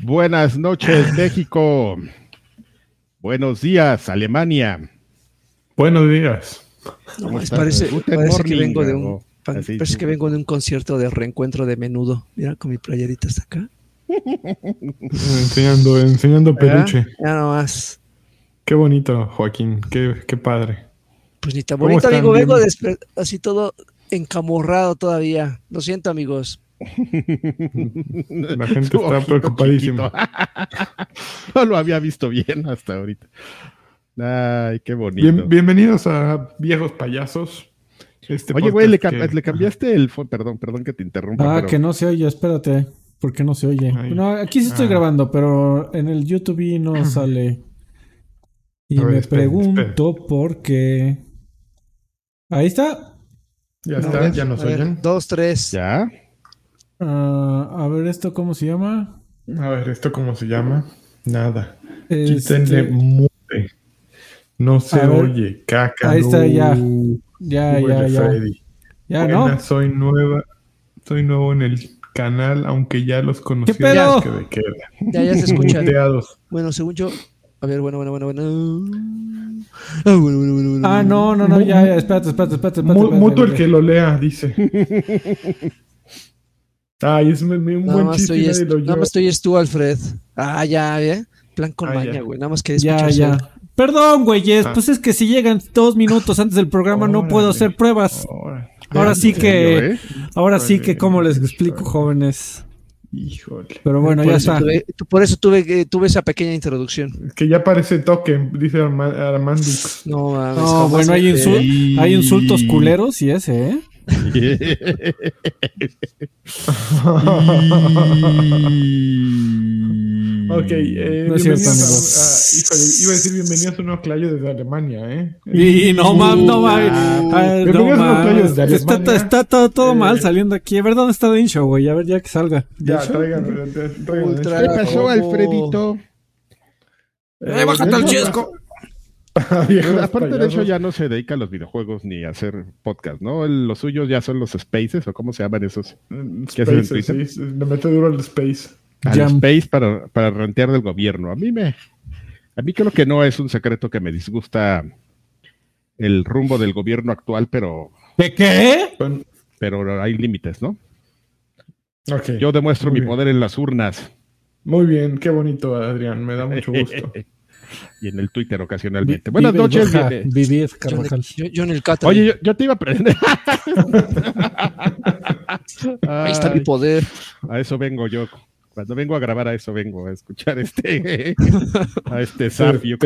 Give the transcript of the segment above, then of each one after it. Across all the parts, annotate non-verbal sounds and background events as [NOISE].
Buenas noches, México. Buenos días, Alemania. Buenos días. No, parece, parece que vengo de un parece que vengo de un concierto de reencuentro de menudo. Mira con mi playerita hasta acá. enseñando, enseñando peluche. Ya nomás. Qué bonito, Joaquín. Qué, qué padre. Pues ni tan bonito, amigo. Vengo así todo encamorrado todavía. Lo siento, amigos. [LAUGHS] La gente está preocupadísima. [LAUGHS] no lo había visto bien hasta ahorita. Ay, qué bonito. bienvenidos a Viejos Payasos. Este Oye, güey, le, cambiaste el... Perdón, perdón que te interrumpa. Ah, que no se oye, espérate. ¿Por qué no se oye? No, aquí sí estoy ah. grabando, pero en el YouTube no sale. Y me pregunto por qué... Ahí está. Ya está, ya nos oyen. Dos, tres. Ya. Ah, a ver, ¿esto cómo se llama? A ver, ¿esto cómo se llama? Nada. Este... Quítenle mute. No se oye, caca. Ahí está, ya. Ya, ya, ya. Ya, ¿no? Soy nueva. Soy nuevo en el canal, aunque ya los conocí. ¿Qué pedo? Ya, ya se escucha. bueno, según yo. A ver, bueno, bueno, bueno, bueno. Ah, bueno, bueno, bueno, ah no, no, no, ya, ya, espérate, espérate, espérate. espérate, Muto el que lo lea, dice. [LAUGHS] Ay, es un buen chiste. nada más estoy tú, Alfred. Ah, ya, ¿eh? Plan con ah, maña, güey. Nada más que Ya, ya. Perdón, güeyes. Ah. Pues es que si llegan dos minutos antes del programa no puedo hacer pruebas. Ahora sí que. Eh? Ahora sí que, ¿cómo les explico, jóvenes? Híjole. Pero bueno, ya está. por eso tuve, tuve esa pequeña introducción. que ya parece toque, dice Armando. No, no bueno, hay, hay insultos culeros y ese, ¿eh? [LAUGHS] ok, eh, no es cierto, híjole, iba a decir bienvenidos a un nuevo clayo desde Alemania, ¿eh? Y no mames, no mames. Ah, no, está, está, todo, todo mal saliendo aquí. A ver dónde está Dincho, güey. A ver ya que salga. Ya, traigan, traigan. ¿Qué pasó, Alfredito? Eh, bájate al chesco. [LAUGHS] aparte de eso ya no se dedica a los videojuegos ni a hacer podcast, ¿no? los suyos ya son los spaces o cómo se llaman esos. Mm, spaces, sí, le mete duro al space. Al space para, para rentear del gobierno. A mí me, a mí creo que no es un secreto que me disgusta el rumbo del gobierno actual, pero. ¿De qué? Pero hay límites, ¿no? Okay, Yo demuestro mi poder en las urnas. Muy bien, qué bonito, Adrián, me da mucho [LAUGHS] gusto. [LAUGHS] y en el Twitter ocasionalmente. Buenas noches. Carvajal. Yo, en el Oye, yo, te iba a aprender. [LAUGHS] Ahí está mi poder. A eso vengo yo. Cuando vengo a grabar a eso vengo a escuchar este [LAUGHS] a este Zafio.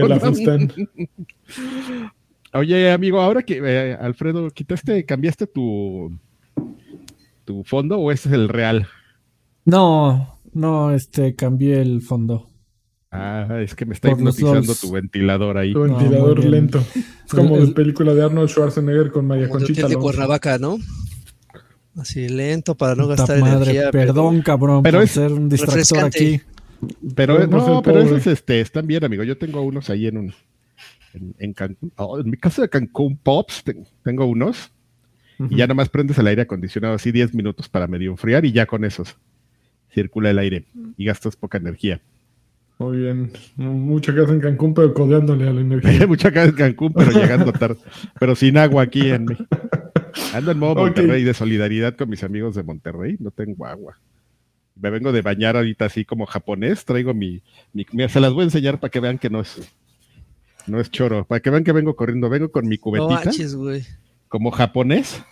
Oye, amigo, ahora que eh, Alfredo, quitaste, cambiaste tu tu fondo o ese es el real? No, no, este cambié el fondo. Ah, es que me está hipnotizando tu ventilador ahí. Tu ventilador lento. Es como la película de Arnold Schwarzenegger con María Conchita. de Cuernavaca, ¿no? Así lento para no gastar energía. Perdón, cabrón, pero es ser un distractor aquí. Pero no, pero esos este, están bien, amigo. Yo tengo unos ahí en un en, Cancún. Oh, en mi casa de Cancún Pops tengo unos. Y ya nomás prendes el aire acondicionado así 10 minutos para medio enfriar y ya con esos circula el aire y gastas poca energía. Muy bien. Mucha casa en Cancún, pero codeándole a la energía. [LAUGHS] Mucha casa en Cancún, pero llegando tarde. pero sin agua aquí en Ando en modo Monterrey de solidaridad con mis amigos de Monterrey. No tengo agua. Me vengo de bañar ahorita así como japonés. Traigo mi, mi, se las voy a enseñar para que vean que no es no es choro. Para que vean que vengo corriendo. Vengo con mi cubetita. como japonés.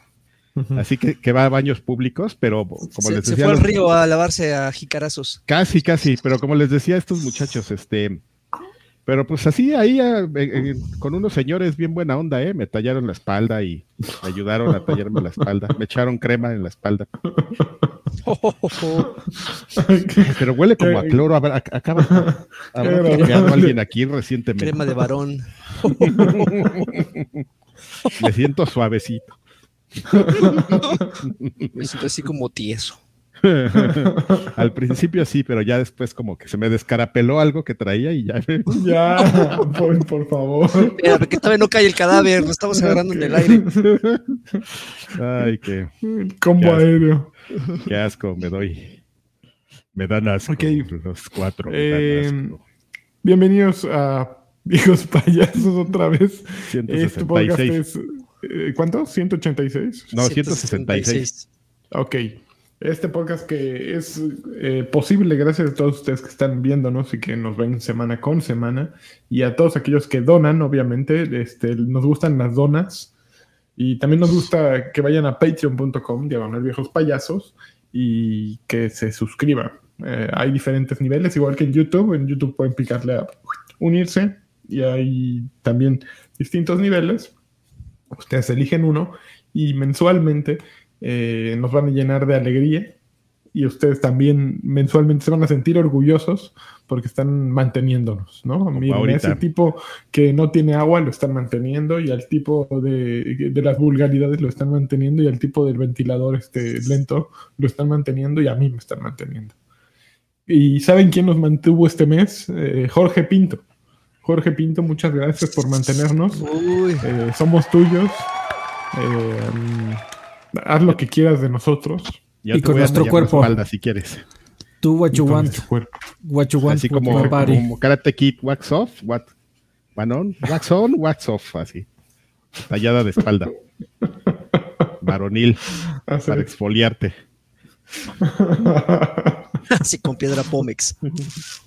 Así que, que, va a baños públicos, pero como les decía. Se fue al río a lavarse a jicarazos. Casi, casi, pero como les decía a estos muchachos, este. Pero pues así, ahí con unos señores bien buena onda, ¿eh? Me tallaron la espalda y me ayudaron a tallarme la espalda. Me echaron crema en la espalda. [LAUGHS] Pero huele como a cloro. A ver, acaba. Habrá alguien aquí recientemente. Crema de varón. [LAUGHS] Me siento suavecito. [LAUGHS] Me siento así como tieso. [LAUGHS] Al principio sí, pero ya después como que se me descarapeló algo que traía y ya. [LAUGHS] ya, por, favor. Mira, porque todavía no cae el cadáver, lo estamos agarrando en el aire. Ay, qué. Combo aéreo. Qué asco me doy. Me dan asco los cuatro. Eh, bienvenidos a Viejos Payasos otra vez. 166. Este eh, ¿Cuánto? ¿186? No, 166. Ok. Este podcast que es eh, posible gracias a todos ustedes que están viéndonos y que nos ven semana con semana y a todos aquellos que donan, obviamente, este, nos gustan las donas y también nos gusta que vayan a patreon.com, diagonal viejos payasos y que se suscriban. Eh, hay diferentes niveles, igual que en YouTube. En YouTube pueden picarle a unirse y hay también distintos niveles. Ustedes eligen uno y mensualmente eh, nos van a llenar de alegría y ustedes también mensualmente se van a sentir orgullosos porque están manteniéndonos, ¿no? Miren, ese tipo que no tiene agua lo están manteniendo y al tipo de, de, las vulgaridades lo están manteniendo y al tipo del ventilador este lento lo están manteniendo y a mí me están manteniendo. ¿Y saben quién nos mantuvo este mes? Eh, Jorge Pinto. Jorge Pinto, muchas gracias por mantenernos. Eh, somos tuyos. Eh, haz lo que quieras de nosotros. y con nuestro cuerpo. Espalda, si quieres. Tú, what you want. What you want. Así como, como Karate Kid, wax off, what, one on, wax on, wax off, así. Tallada de espalda. Varonil. Para exfoliarte. [LAUGHS] Así con piedra Pómex. [LAUGHS]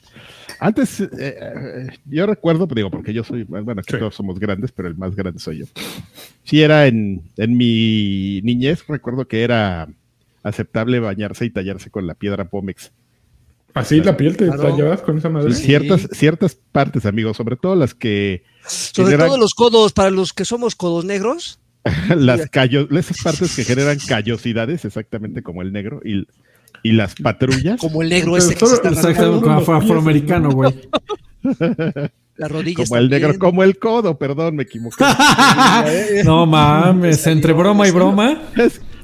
Antes, eh, eh, yo recuerdo, digo, porque yo soy, bueno, aquí todos somos grandes, pero el más grande soy yo. Sí, era en, en mi niñez, recuerdo que era aceptable bañarse y tallarse con la piedra Pómex. ¿Así la piel te tallabas con esa madre? Ciertas, ciertas partes, amigos, sobre todo las que... Sobre todo los codos, para los que somos codos negros. [LAUGHS] las callos, esas partes que generan callosidades, exactamente como el negro, y y las patrullas. Como el negro ese que se está como afroamericano, güey. [LAUGHS] Las rodillas. Como el negro, como el codo, perdón, me equivoqué. [LAUGHS] no mames, entre broma y broma.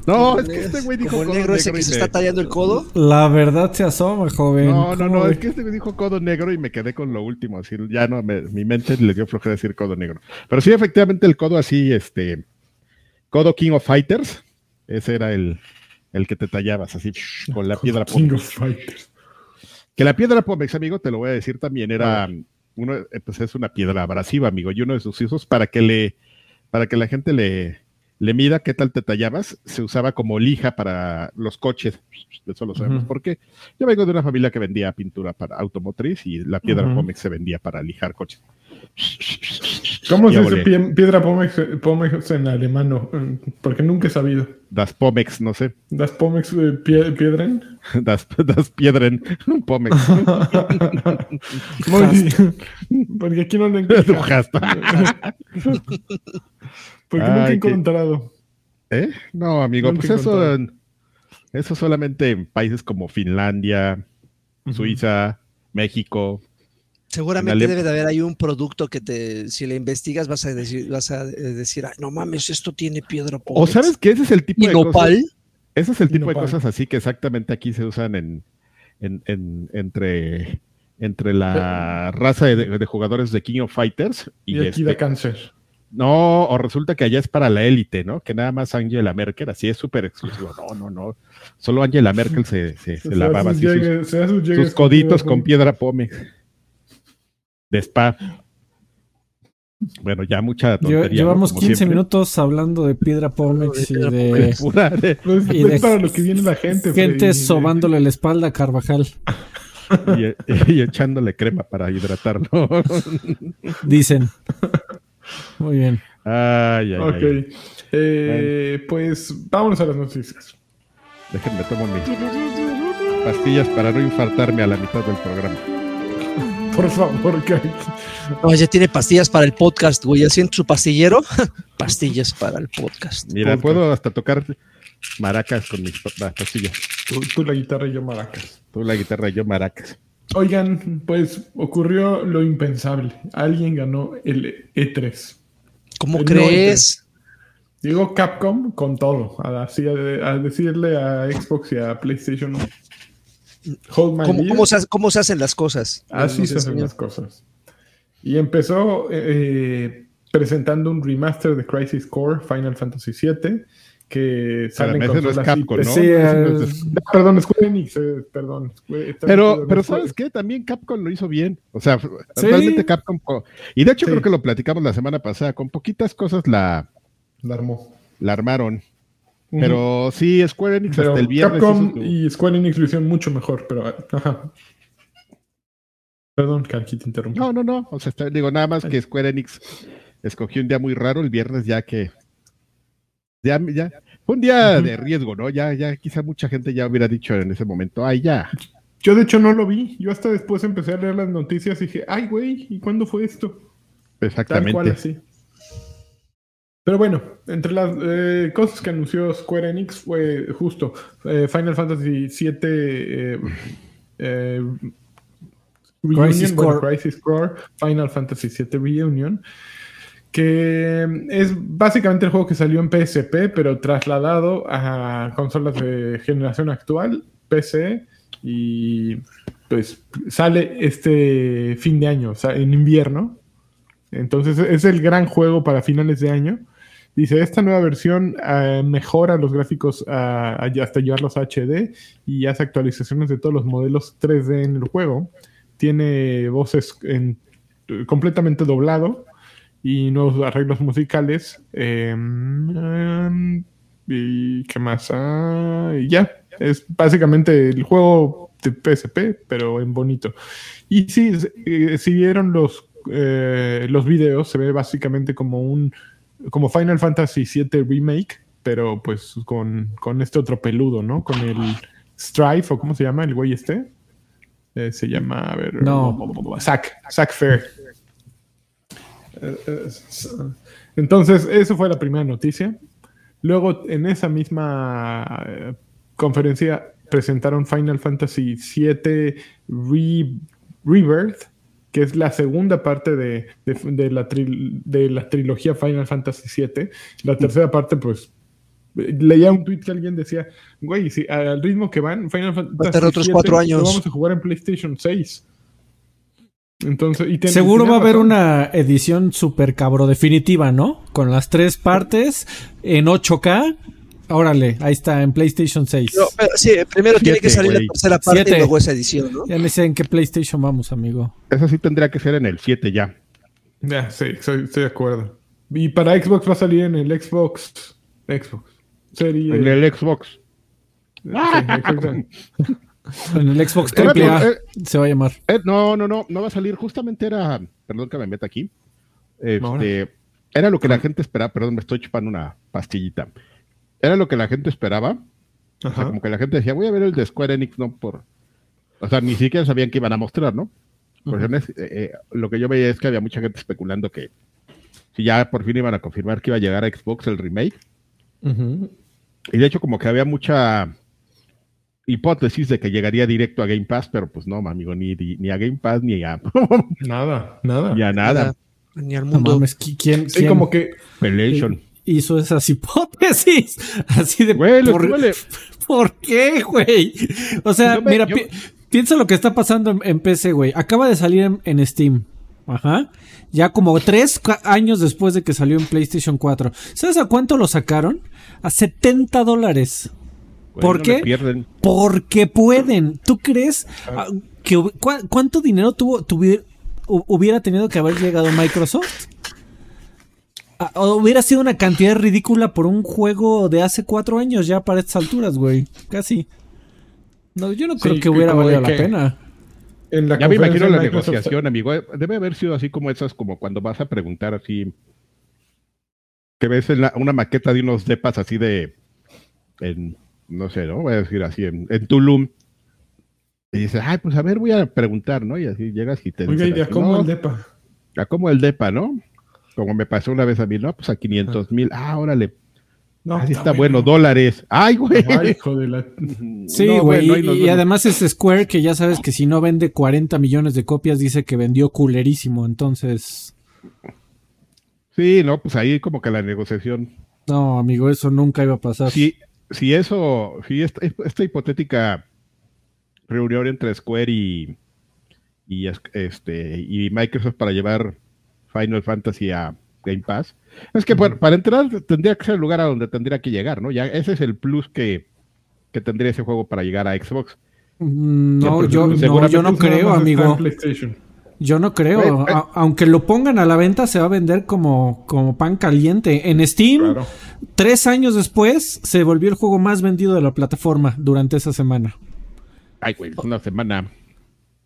no, es que este güey dijo como el negro ese que se está tallando el codo. La verdad se asoma, joven. No, no, no, es que este güey dijo codo negro y me quedé con lo último. Así, ya no, mi mente le dio flojera decir codo negro. Pero sí, efectivamente, el codo así, este. Codo King of Fighters. Ese era el, el que te tallabas así con la piedra Pómex. Que la piedra Pómex, amigo, te lo voy a decir también, era uno, eh, pues es una piedra abrasiva, amigo, y uno de sus usos para que le, para que la gente le, le mida qué tal te tallabas, se usaba como lija para los coches. Eso lo sabemos porque yo vengo de una familia que vendía pintura para automotriz y la piedra Pómex se vendía para lijar coches. ¿Cómo se dice piedra Pomex, en alemán? Porque nunca he sabido. Das Pomex, no sé. Das Pomex eh, piedren. [LAUGHS] Das, das Piedren Pomex. [LAUGHS] Porque aquí no le [LAUGHS] encuentro. Porque nunca he encontrado. ¿Eh? No, amigo, pues eso, eso solamente en países como Finlandia, Suiza, México, Seguramente debe de haber ahí un producto que te, si le investigas, vas a decir, vas a decir, no mames, esto tiene piedra. O sabes que ese es el tipo de cosas. Ese es el tipo de cosas así que exactamente aquí se usan en, en, entre, entre la raza de, jugadores de King of Fighters y, aquí de este cáncer. No, o resulta que allá es para la élite, ¿no? Que nada más Angela Merkel, así es súper exclusivo. No, no, no. Solo Angela Merkel se, se, [LAUGHS] lavaba así sus, coditos con piedra pome de spa. Bueno, ya mucha tontería. llevamos 15 minutos hablando de piedra Pómex y de, [LAUGHS] [LAUGHS] y de para lo que viene la gente. Gente sobándole la espalda a Carvajal. Y, [LAUGHS] echándole crema para hidratarlo. Dicen. Muy bien. Ay, ay, ok. Eh, pues vámonos a las noticias. Déjenme tomar mis pastillas para no infartarme a la mitad del programa. Por favor, que No, ya tiene pastillas para el podcast, güey. Así en su pastillero, [LAUGHS] pastillas para el podcast. Mira, puedo hasta tocar maracas con mis pastillas. Tú, la guitarra y yo maracas. Tú la guitarra y yo maracas. Oigan, pues ocurrió lo impensable. Alguien ganó el E3. ¿Cómo crees? Digo Capcom con todo. Así a decirle a Xbox y a PlayStation ¿Cómo, se, hacen las cosas? Así se hacen las cosas. Y empezó eh, presentando un remaster de Crisis Core Final Fantasy VII que salen con no es Capcom, ¿no? perdón, Square Enix, eh, perdón. pero, pero ¿sabes qué? También Capcom lo hizo bien. O sea, realmente Capcom. Y de hecho creo que lo platicamos la semana pasada. Con poquitas cosas la, la armó. La armaron. Pero sí, Square Enix hasta el viernes. Capcom y Square Enix lo hicieron mucho mejor, pero ajá. Perdón, Kanji, te interrumpí. No, no, no. O sea, digo, nada más que Square Enix escogió un día muy raro el viernes, ya que. Ya, ya. Fue un día de riesgo, ¿no? Ya, ya, quizá mucha gente ya hubiera dicho en ese momento, ay, ya. Yo, de hecho, no lo vi. Yo hasta después empecé a leer las noticias y dije, ay, güey, ¿y cuándo fue esto? Exactamente. Tal cual, así. Pero bueno, entre las eh, cosas que anunció Square Enix fue justo eh, Final Fantasy VII eh, eh Crisis, Core. Crisis Core, Final Fantasy VII Reunion, que es básicamente el juego que salió en PSP, pero trasladado a consolas de generación actual, PC, y pues sale este fin de año, o sea, en invierno. Entonces es el gran juego para finales de año. Dice, esta nueva versión eh, mejora los gráficos uh, hasta llevarlos a HD y hace actualizaciones de todos los modelos 3D en el juego tiene voces en, completamente doblado y nuevos arreglos musicales. Em, y qué más. Ah, ya, es básicamente el juego de PSP, pero en bonito. Y sí, eh, si vieron los, eh, los videos, se ve básicamente como un como Final Fantasy VII Remake, pero pues con, con este otro peludo, ¿no? Con el Strife, o cómo se llama el güey este. Eh, se llama, a ver, no. Zack, Zack Fair. Entonces, eso fue la primera noticia. Luego, en esa misma eh, conferencia, presentaron Final Fantasy VII Rebirth, que es la segunda parte de, de, la de, la trilogía Final Fantasy VII. La tercera parte, pues, leía un tweet que alguien decía, güey, si al ritmo que van, Final Fantasy Va otros cuatro años. vamos a jugar en PlayStation 6. Entonces, y Seguro va a haber una edición super cabro definitiva, ¿no? Con las tres partes en 8K. Órale, ahí está, en PlayStation 6. sí, primero tiene que salir la tercera parte y luego esa edición, ¿no? Ya no sé en qué PlayStation vamos, amigo. Eso sí tendría que ser en el 7 ya. Ya, sí, estoy de acuerdo. Y para Xbox va a salir en el Xbox. Xbox. En el Xbox. [LAUGHS] en el Xbox triple eh, se va a llamar. Eh, no, no, no, no va a salir. Justamente era, perdón que me meta aquí. Este, era lo que la gente esperaba. Perdón, me estoy chupando una pastillita. Era lo que la gente esperaba. O sea, como que la gente decía, voy a ver el de Square Enix, no por. O sea, ni siquiera sabían que iban a mostrar, ¿no? Eh, lo que yo veía es que había mucha gente especulando que si ya por fin iban a confirmar que iba a llegar a Xbox el remake. Y de hecho, como que había mucha hipótesis de que llegaría directo a Game Pass, pero pues no, amigo, ni, ni a Game Pass ni a. [LAUGHS] nada, nada. Ni a nada. Ni al mundo. ¿quién, sí, como que. Hizo esas [LAUGHS] hipótesis. Así de. Güey, [LAUGHS] por, qué, güey? O sea, mira, piensa lo que está pasando en, PC, güey. Acaba de salir en, en Steam. Ajá. Ya como tres años después de que salió en PlayStation 4. ¿Sabes a cuánto lo sacaron? A 70 dólares. ¿Por qué? Porque pueden. ¿Tú crees ah. que cuánto dinero tuvo, hubiera tenido que haber llegado Microsoft? Ah, hubiera sido una cantidad ridícula por un juego de hace cuatro años ya para estas alturas, güey. Casi. No, yo no creo que hubiera valido la pena ya me imagino la negociación, amigo. Eh, debe haber sido así como esas, como cuando vas a preguntar así, que ves una maqueta de unos depas así de, en, no sé, ¿no? Voy a decir así, en, Tulum. Y dices, ay, pues a ver, voy a preguntar, ¿no? Y así llegas y te Oiga, ¿y a cómo el depa? A cómo el depa, ¿no? Como me pasó una vez a mí, no, pues a 500 mil. Ah, órale. No, Así está, bueno. dólares. Ay, güey. hijo de la... Sí, güey. y, además es Square que ya sabes que si no vende 40 millones de copias, dice que vendió culerísimo. Entonces. Sí, no, pues ahí como que la negociación. No, amigo, eso nunca iba a pasar. Si, si eso, si esta, esta hipotética reunión entre Square y, y, este, y Microsoft para llevar Final Fantasy a, Game Pass. Es que para, entrar tendría que ser el lugar a donde tendría que llegar, ¿no? Ya ese es el plus que, que tendría ese juego para llegar a Xbox. Mm, no, yo, no, yo no creo, amigo. Yo no creo. aunque lo pongan a la venta, se va a vender como, como pan caliente. En Steam, tres años después, se volvió el juego más vendido de la plataforma durante esa semana. Ay, güey, una semana.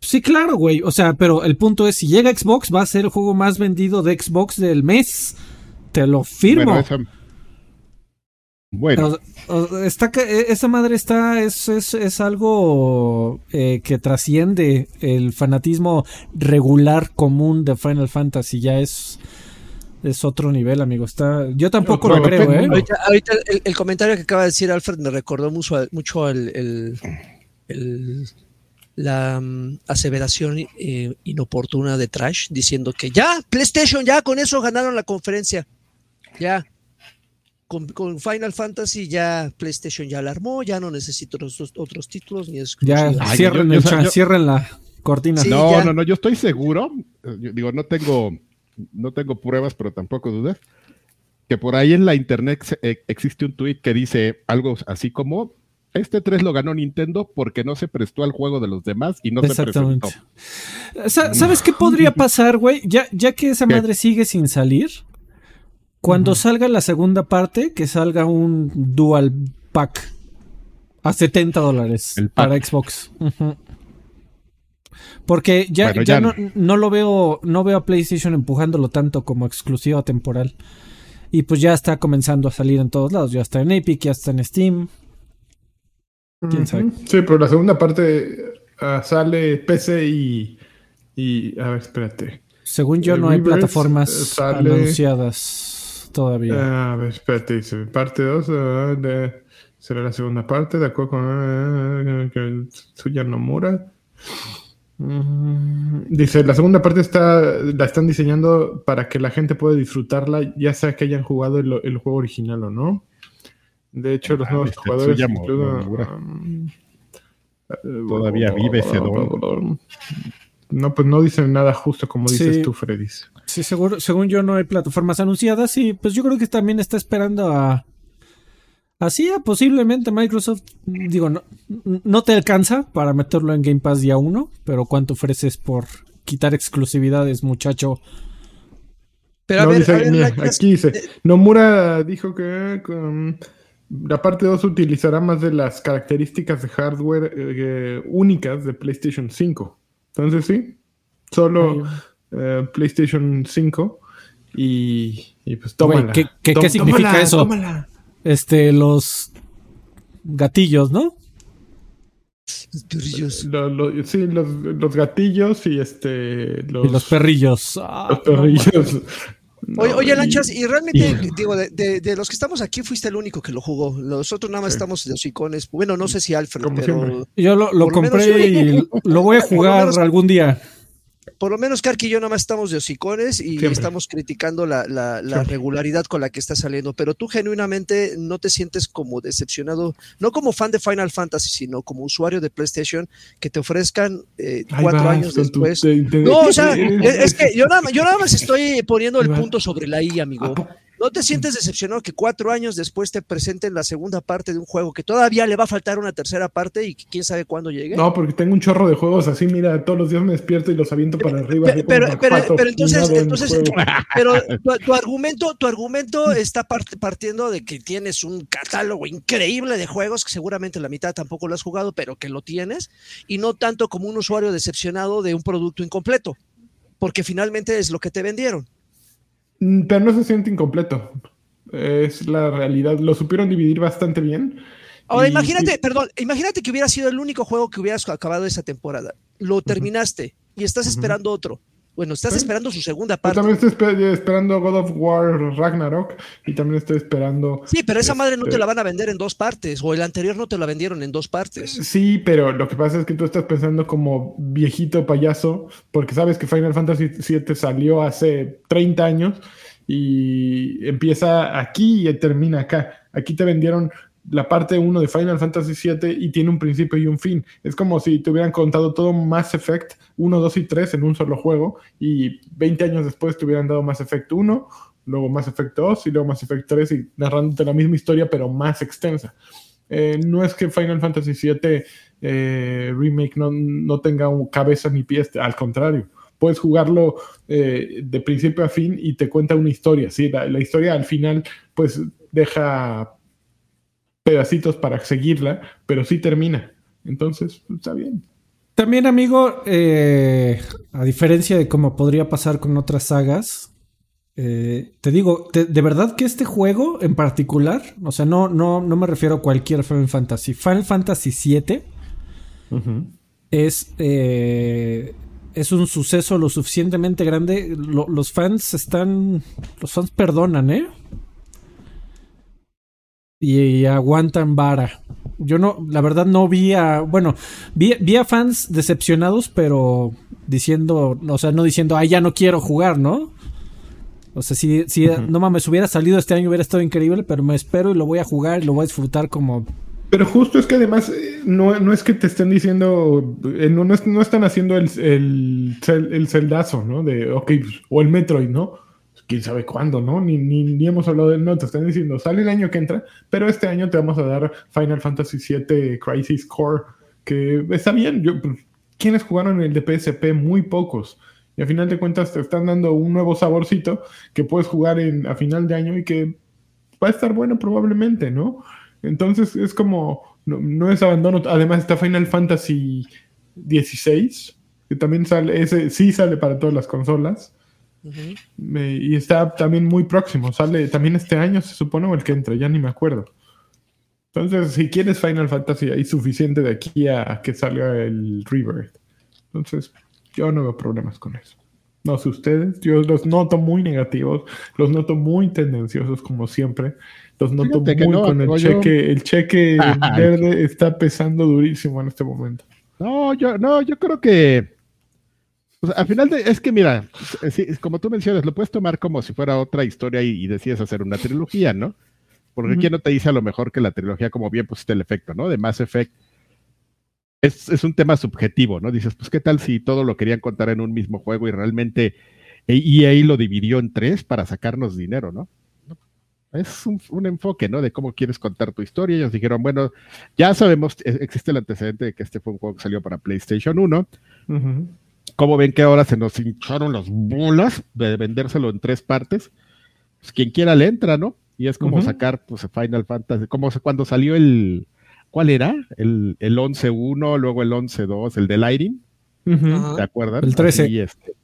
Sí, claro, güey. O sea, pero el punto es, si llega Xbox, va a ser el juego más vendido de Xbox del mes. Te lo firmo. Bueno, está e, esa madre está es, es, algo eh, que trasciende el fanatismo regular común de Final Fantasy. Ya es es otro nivel, amigo. Está, yo tampoco lo creo, ¿eh? Ahorita, el, comentario que acaba de decir Alfred me recordó mucho, mucho el, la mm, aseveración eh, inoportuna de Trash diciendo que ya, PlayStation, ya con eso ganaron la conferencia. Ya. Con, Final Fantasy ya PlayStation ya la armó, ya no necesito otros, otros títulos ni Ya, cierren, la cortina. no, no, no, yo estoy seguro, digo, no tengo, no tengo pruebas, pero tampoco dudas, que por ahí en la internet eh, existe un tweet que dice algo así como este 3 lo ganó Nintendo porque no se prestó al juego de los demás y no se presentó. ¿Sabes qué podría pasar, güey? Ya, ya que esa madre sigue sin salir, cuando salga la segunda parte, que salga un Dual Pack a 70 dólares para Xbox. Porque ya, ya, no, no, lo veo, no veo a PlayStation empujándolo tanto como exclusiva temporal. Y pues ya está comenzando a salir en todos lados. Ya está en Epic, ya está en Steam. ¿Quién sabe? Sí, pero la segunda parte ah, sale PC y, y. A ver, espérate. Según yo, no hay plataformas anunciadas todavía. a ver, espérate, dice parte 2 ah, será la segunda parte, de acuerdo con uh, que Suya Nomura. Mm, dice, la segunda parte está, la están diseñando para que la gente pueda disfrutarla, ya sea que hayan jugado el juego original o no. De hecho, los ah, nuevos jugadores um, Todavía vive ese don. No, pues no dicen nada justo como dices tú, Freddy. Sí, seguro, según yo no hay plataformas anunciadas y pues yo creo que también está esperando a... Así posiblemente Microsoft, digo, no, no te alcanza para meterlo en Game Pass día uno, pero ¿cuánto ofreces por quitar exclusividades, muchacho? Pero a ver, aquí dice, Nomura dijo que... La parte 2 utilizará más de las características de hardware eh, únicas de PlayStation 5. Entonces sí, solo eh, PlayStation 5 y, y pues tómala. ¿Qué, qué, significa eso? Este, los gatillos, ¿no? Los perrillos. sí, los, los, gatillos y este. Los, y los perrillos. los perrillos. [LAUGHS] oye, Lanchas, y realmente, digo, de, los que estamos aquí, fuiste el único que lo jugó. Nosotros nada más estamos de icones. Bueno, no sé si Alfred, pero. Yo lo, compré y [LAUGHS] lo voy a jugar algún día por lo menos Karki y yo nada más estamos de hocicones y estamos criticando la, regularidad con la que está saliendo, pero tú genuinamente no te sientes como decepcionado, no como fan de Final Fantasy, sino como usuario de PlayStation, que te ofrezcan eh, cuatro años después. no, o sea, es, que yo nada, yo nada más estoy poniendo el punto sobre la I, amigo. ¿No te sientes decepcionado que cuatro años después te presenten la segunda parte de un juego que todavía le va a faltar una tercera parte y quién sabe cuándo llegue? No, porque tengo un chorro de juegos así, mira, todos los días me despierto y los aviento para arriba. Pero, pero, entonces, entonces [LAUGHS] pero tu, argumento, tu argumento está partiendo de que tienes un catálogo increíble de juegos que seguramente la mitad tampoco lo has jugado, pero que lo tienes, y no tanto como un usuario decepcionado de un producto incompleto, porque finalmente es lo que te vendieron. Mm, pero no se siente incompleto. Es la realidad. Lo supieron dividir bastante bien. Ahora, imagínate, perdón, imagínate que hubiera sido el único juego que hubieras acabado esa temporada. Lo terminaste y estás esperando otro. Bueno, estás esperando su segunda parte. Yo también estoy esperando God of War Ragnarok y también estoy esperando. Sí, pero esa madre no te este la van a vender en dos partes, o el anterior no te la vendieron en dos partes. Sí, pero lo que pasa es que tú estás pensando como viejito payaso, porque sabes que Final Fantasy VII salió hace 30 años y empieza aquí y termina acá. Aquí te vendieron la parte 1 de Final Fantasy VII y tiene un principio y un fin. Es como si te hubieran contado todo Mass Effect 1, 2 y 3 en un solo juego y 20 años después te hubieran dado Mass Effect 1, luego Mass Effect 2 y luego Mass Effect 3 y narrándote la misma historia pero más extensa. Eh, no es que Final Fantasy VII eh, Remake no, no tenga cabeza ni pies, al contrario. Puedes jugarlo eh, de principio a fin y te cuenta una historia. ¿sí? La, la, historia al final, pues deja pedacitos para seguirla, pero sí termina. Entonces, está bien. También, amigo, a diferencia de cómo podría pasar con otras sagas, eh, te digo, de verdad que este juego en particular, o sea, no, no, no me refiero a cualquier Final Fantasy. Final Fantasy VII es, eh, es un suceso lo suficientemente grande. los fans están. Los fans perdonan, ¿eh? Y, aguantan vara. Yo no, la verdad no vi a. Bueno, vi, vi a fans decepcionados, pero diciendo, o sea, no diciendo, ah, ya no quiero jugar, ¿no? O sea, si, si no mames, hubiera salido este año hubiera estado increíble, pero me espero y lo voy a jugar y lo voy a disfrutar como... Pero justo es que además eh, no, no es que te estén diciendo, eh, no, no, están haciendo el, el, el, celdazo, ¿no? De, ok, pues, o el Metroid, ¿no? Quién sabe cuándo, ¿no? Ni, ni, ni, hemos hablado de no, te están diciendo, sale el año que entra, pero este año te vamos a dar Final Fantasy VII Crisis Core, que está bien, yo, pues, ¿quiénes jugaron el de PSP? Muy pocos. Y a final de cuentas te están dando un nuevo saborcito que puedes jugar en, a final de año y que va a estar bueno probablemente, ¿no? Entonces es como, no, es abandono. Además está Final Fantasy XVI, que también sale, ese sí sale para todas las consolas. Y está también muy próximo, sale también este año se supone o el que entra, ya ni me acuerdo. Entonces, si quieres Final Fantasy, hay suficiente de aquí a, que salga el Rebirth. Entonces, yo no veo problemas con eso. No sé ustedes, yo los noto muy negativos, los noto muy tendenciosos como siempre, los noto muy con el cheque, el cheque [LAUGHS] verde está pesando durísimo en este momento. No, yo, no, yo creo que al final de, es que mira, como tú mencionas, lo puedes tomar como si fuera otra historia y, decides hacer una trilogía, ¿no? Porque quién no te dice a lo mejor que la trilogía, como bien pusiste el efecto, ¿no? De Mass Effect es, un tema subjetivo, ¿no? Dices, pues qué tal si todo lo querían contar en un mismo juego y realmente EA lo dividió en tres para sacarnos dinero, ¿no? Es un, enfoque, ¿no? De cómo quieres contar tu historia. Ellos dijeron, bueno, ya sabemos, e, existe el antecedente de que este fue un juego que salió para PlayStation 1. ¿Cómo ven que ahora se nos hincharon las bolas de vendérselo en tres partes? Pues quien quiera le entra, ¿no? Y es como sacar, pues, Final Fantasy, como cuando salió el, ¿Cuál era? El, el 11.1, luego el 11.2, el de Lighting. ¿Te acuerdas? El 13. Este,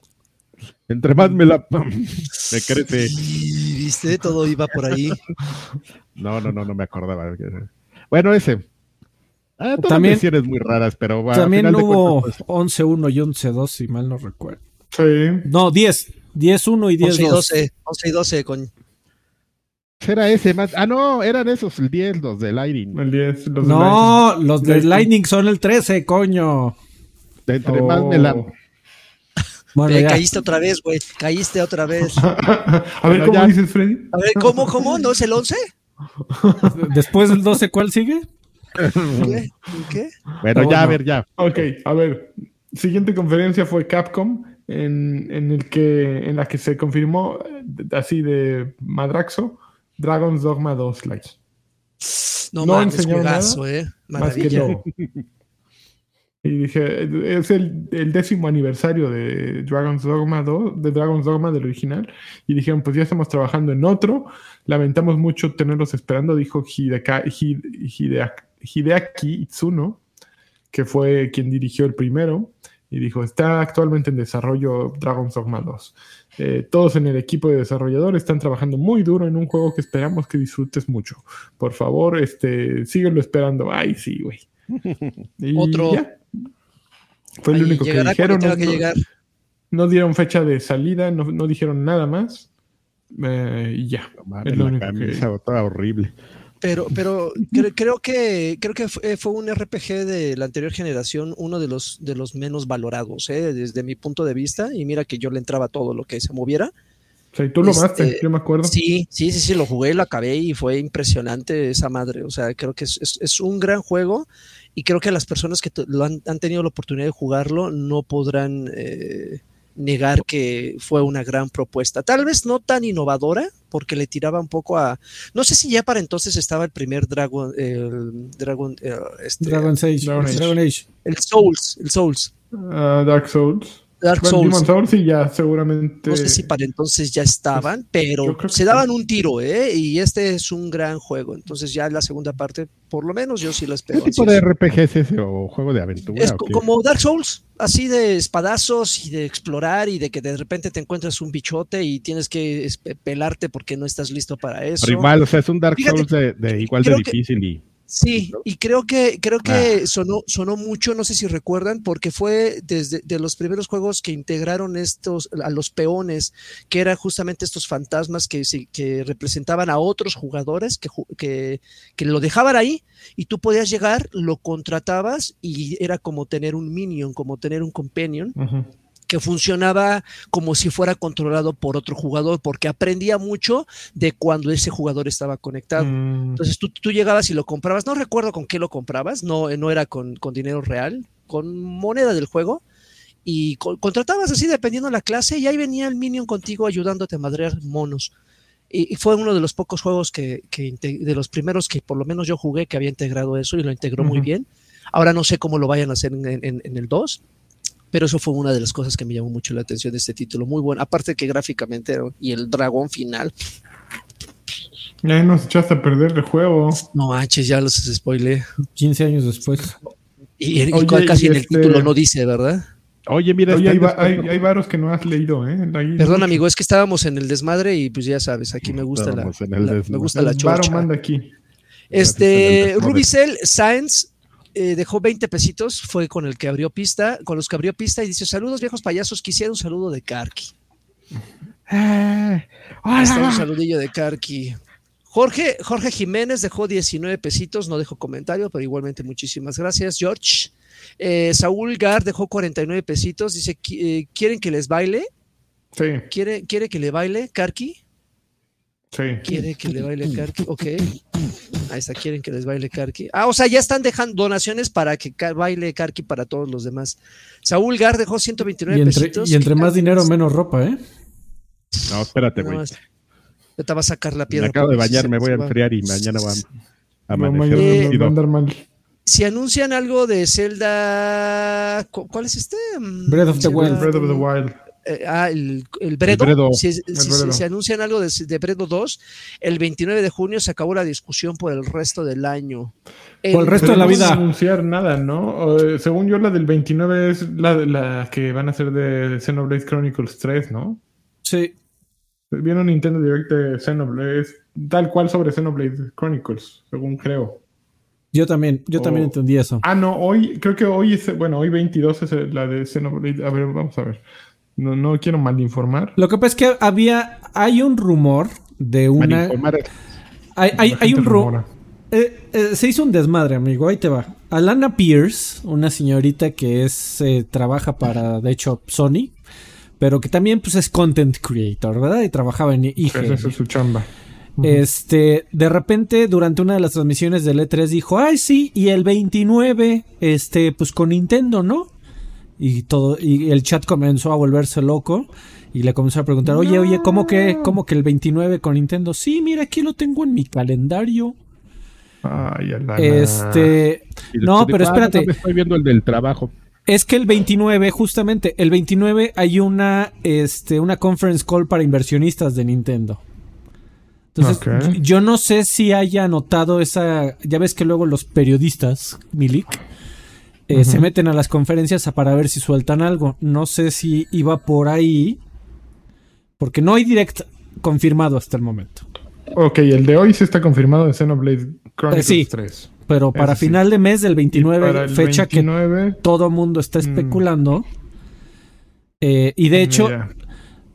entre más me la. [LAUGHS] me crece. ¿Viste? Todo iba por ahí. [LAUGHS] no, no, no, no me acordaba. Bueno, ese. Ah, también eres muy raras, pero También hubo 11.1 pues y 11.2, si mal no recuerdo. Sí. No, 10. 10.1 y 10.2. 11 y 12. 11 y 12, coño. Era ese más. Ah, no, eran esos, el 10, los de Lightning. El 10, los no, los de Lightning son el 13, coño. De entre más me la. Bueno, caíste otra vez, güey. Caíste otra vez. [LAUGHS] a ver, ¿cómo dices, Freddy? A ver, ¿cómo, cómo? ¿No es el 11? Después del 12, ¿cuál sigue? ¿Qué? ¿Qué? Bueno, ya, a ver, ya. Ok, a ver. Siguiente conferencia fue Capcom, en, en, el que, en la que se confirmó, así de Madraxo, Dragon's Dogma 2 like. No, no enseñó nada eh. más que no. Y dije, es el, el, décimo aniversario de Dragon's Dogma 2, de Dragon's Dogma del original. Y dijeron, pues ya estamos trabajando en otro. Lamentamos mucho tenerlos esperando, dijo Hideka, Hideaki Itsuno, que fue quien dirigió el primero. Y dijo, está actualmente en desarrollo Dragon's Dogma 2. Eh, todos en el equipo de desarrolladores están trabajando muy duro en un juego que esperamos que disfrutes mucho. Por favor, este, síguelo esperando. Ay, sí, güey. [LAUGHS] Otro. Fue el único que dijeron. No, dieron fecha de salida, no, dijeron nada más. Eh, y ya. es lo único que... horrible. Pero, pero creo, que creo que fue un RPG de la anterior generación, uno de los, de los menos valorados, ¿eh? desde mi punto de vista. Y mira que yo le entraba todo lo que se moviera. Sí, tú lo este, yo me acuerdo. Sí, sí, sí, sí, lo jugué, lo acabé y fue impresionante esa madre. O sea, creo que es, un gran juego y creo que las personas que lo han, tenido la oportunidad de jugarlo no podrán eh, negar que fue una gran propuesta. Tal vez no tan innovadora, porque le tiraba un poco a. No sé si ya para entonces estaba el primer Dragon. El Dragon, eh, este, Dragon, Age, El Souls. El Souls. Ah, Dark Souls. Dark Souls. ya seguramente. No sé si para entonces ya estaban, pero se daban un tiro, ¿eh? Y este es un gran juego. Entonces, ya la segunda parte, por lo menos yo sí lo espero. ¿Qué tipo de RPG es ese o juego de aventura? Es como Dark Souls, así de espadazos y de explorar y de que de repente te encuentras un bichote y tienes que pelarte porque no estás listo para eso. Igual, o sea, es un Dark Souls de, igual de difícil y Sí, y creo que, creo que ah. sonó, sonó mucho, no sé si recuerdan, porque fue desde de los primeros juegos que integraron estos, a los peones, que eran justamente estos fantasmas que, que representaban a otros jugadores que, que, que, lo dejaban ahí y tú podías llegar, lo contratabas y era como tener un minion, como tener un companion que funcionaba como si fuera controlado por otro jugador, porque aprendía mucho de cuando ese jugador estaba conectado. Mm. Entonces tú, tú, llegabas y lo comprabas, no recuerdo con qué lo comprabas, no, no era con, dinero real, con moneda del juego, y contratabas así dependiendo de la clase, y ahí venía el minion contigo ayudándote a madrear monos. Y, fue uno de los pocos juegos que, de los primeros que por lo menos yo jugué que había integrado eso y lo integró muy bien. Ahora no sé cómo lo vayan a hacer en, en el 2, pero eso fue una de las cosas que me llamó mucho la atención de este título. Muy bueno, aparte que gráficamente y el dragón final. Ya nos echaste a perder el juego. No manches, ya los spoilé. 15 años después. Y, casi en el este título no dice, ¿verdad? Oye, mira, hay, hay, varos que no has leído, ¿eh? Perdón, amigo, es que estábamos en el desmadre y pues ya sabes, aquí me gusta la, me gusta la chocha. manda aquí. Este, Rubicel Science eh, dejó 20 pesitos, fue con el que abrió pista, con los que abrió pista y dice, saludos viejos payasos, quisiera un saludo de Karki. Eh, un saludillo de Karki. Jorge, Jorge Jiménez dejó 19 pesitos, no dejó comentario, pero igualmente muchísimas gracias, George. Eh, Saúl Gar dejó 49 pesitos, dice, ¿quieren que les baile? Sí. ¿Quiere, ¿Quiere que le baile, Karki? ¿Quiere que le baile Karki? Ok. Ahí está, quieren que les baile Karki. Ah, o sea, ya están dejando donaciones para que baile Karki para todos los demás. Saúl Gar dejó 129 y entre, pesitos. Y entre más dinero, menos ropa, ¿eh? No, espérate, güey. No, te va a sacar la piedra. Me acabo de bañar, me voy a enfriar y mañana va a amanecer. Eh. Si anuncian algo de Zelda. ¿Cuál es este? Breath of the Wild. Breath of the Wild. Eh, ah, el, el, Bredo, si, se anuncian algo de, de, Bredo 2, el 29 de junio se acabó la discusión por el resto del año. por el resto de la vida. No anunciar nada, ¿no? Eh, según yo, la del 29 es la, la que van a ser de Xenoblade Chronicles 3, ¿no? Sí. Viene un Nintendo Direct de Xenoblade, tal cual sobre Xenoblade Chronicles, según creo. Yo también, yo también entendí eso. Ah, no, hoy, creo que hoy es, bueno, hoy 22 es la de Xenoblade. A ver, vamos a ver. No, no quiero mal informar. Lo que pasa es que había, hay un rumor de una... Hay, hay, hay, un rumor. Eh, eh, se hizo un desmadre, amigo. Ahí te va. Alana Pierce, una señorita que es eh, trabaja para, de hecho, Sony, pero que también pues, es content creator, ¿verdad? Y trabajaba en IG. Esa es su chamba. Este, de repente, durante una de las transmisiones del E3 dijo, ay, sí, y el 29, este, pues con Nintendo, ¿no? Y todo y el chat comenzó a volverse loco y le comenzó a preguntar, "Oye, oye, ¿cómo que cómo que el 29 con Nintendo? Sí, mira, aquí lo tengo en mi calendario." Ay, este, no, pero espérate. estoy viendo el del trabajo. Es que el 29, justamente, el 29 hay una este una conference call para inversionistas de Nintendo. Entonces, yo no sé si haya notado esa, ya ves que luego los periodistas, Milik, eh, se meten a las conferencias para ver si sueltan algo. No sé si iba por ahí, porque no hay direct confirmado hasta el momento. Ok, el de hoy sí está confirmado de Xenoblade Chronicles eh, sí, 3. Pero para final de mes del 29, fecha que todo mundo está mm. especulando. Eh, y de hecho,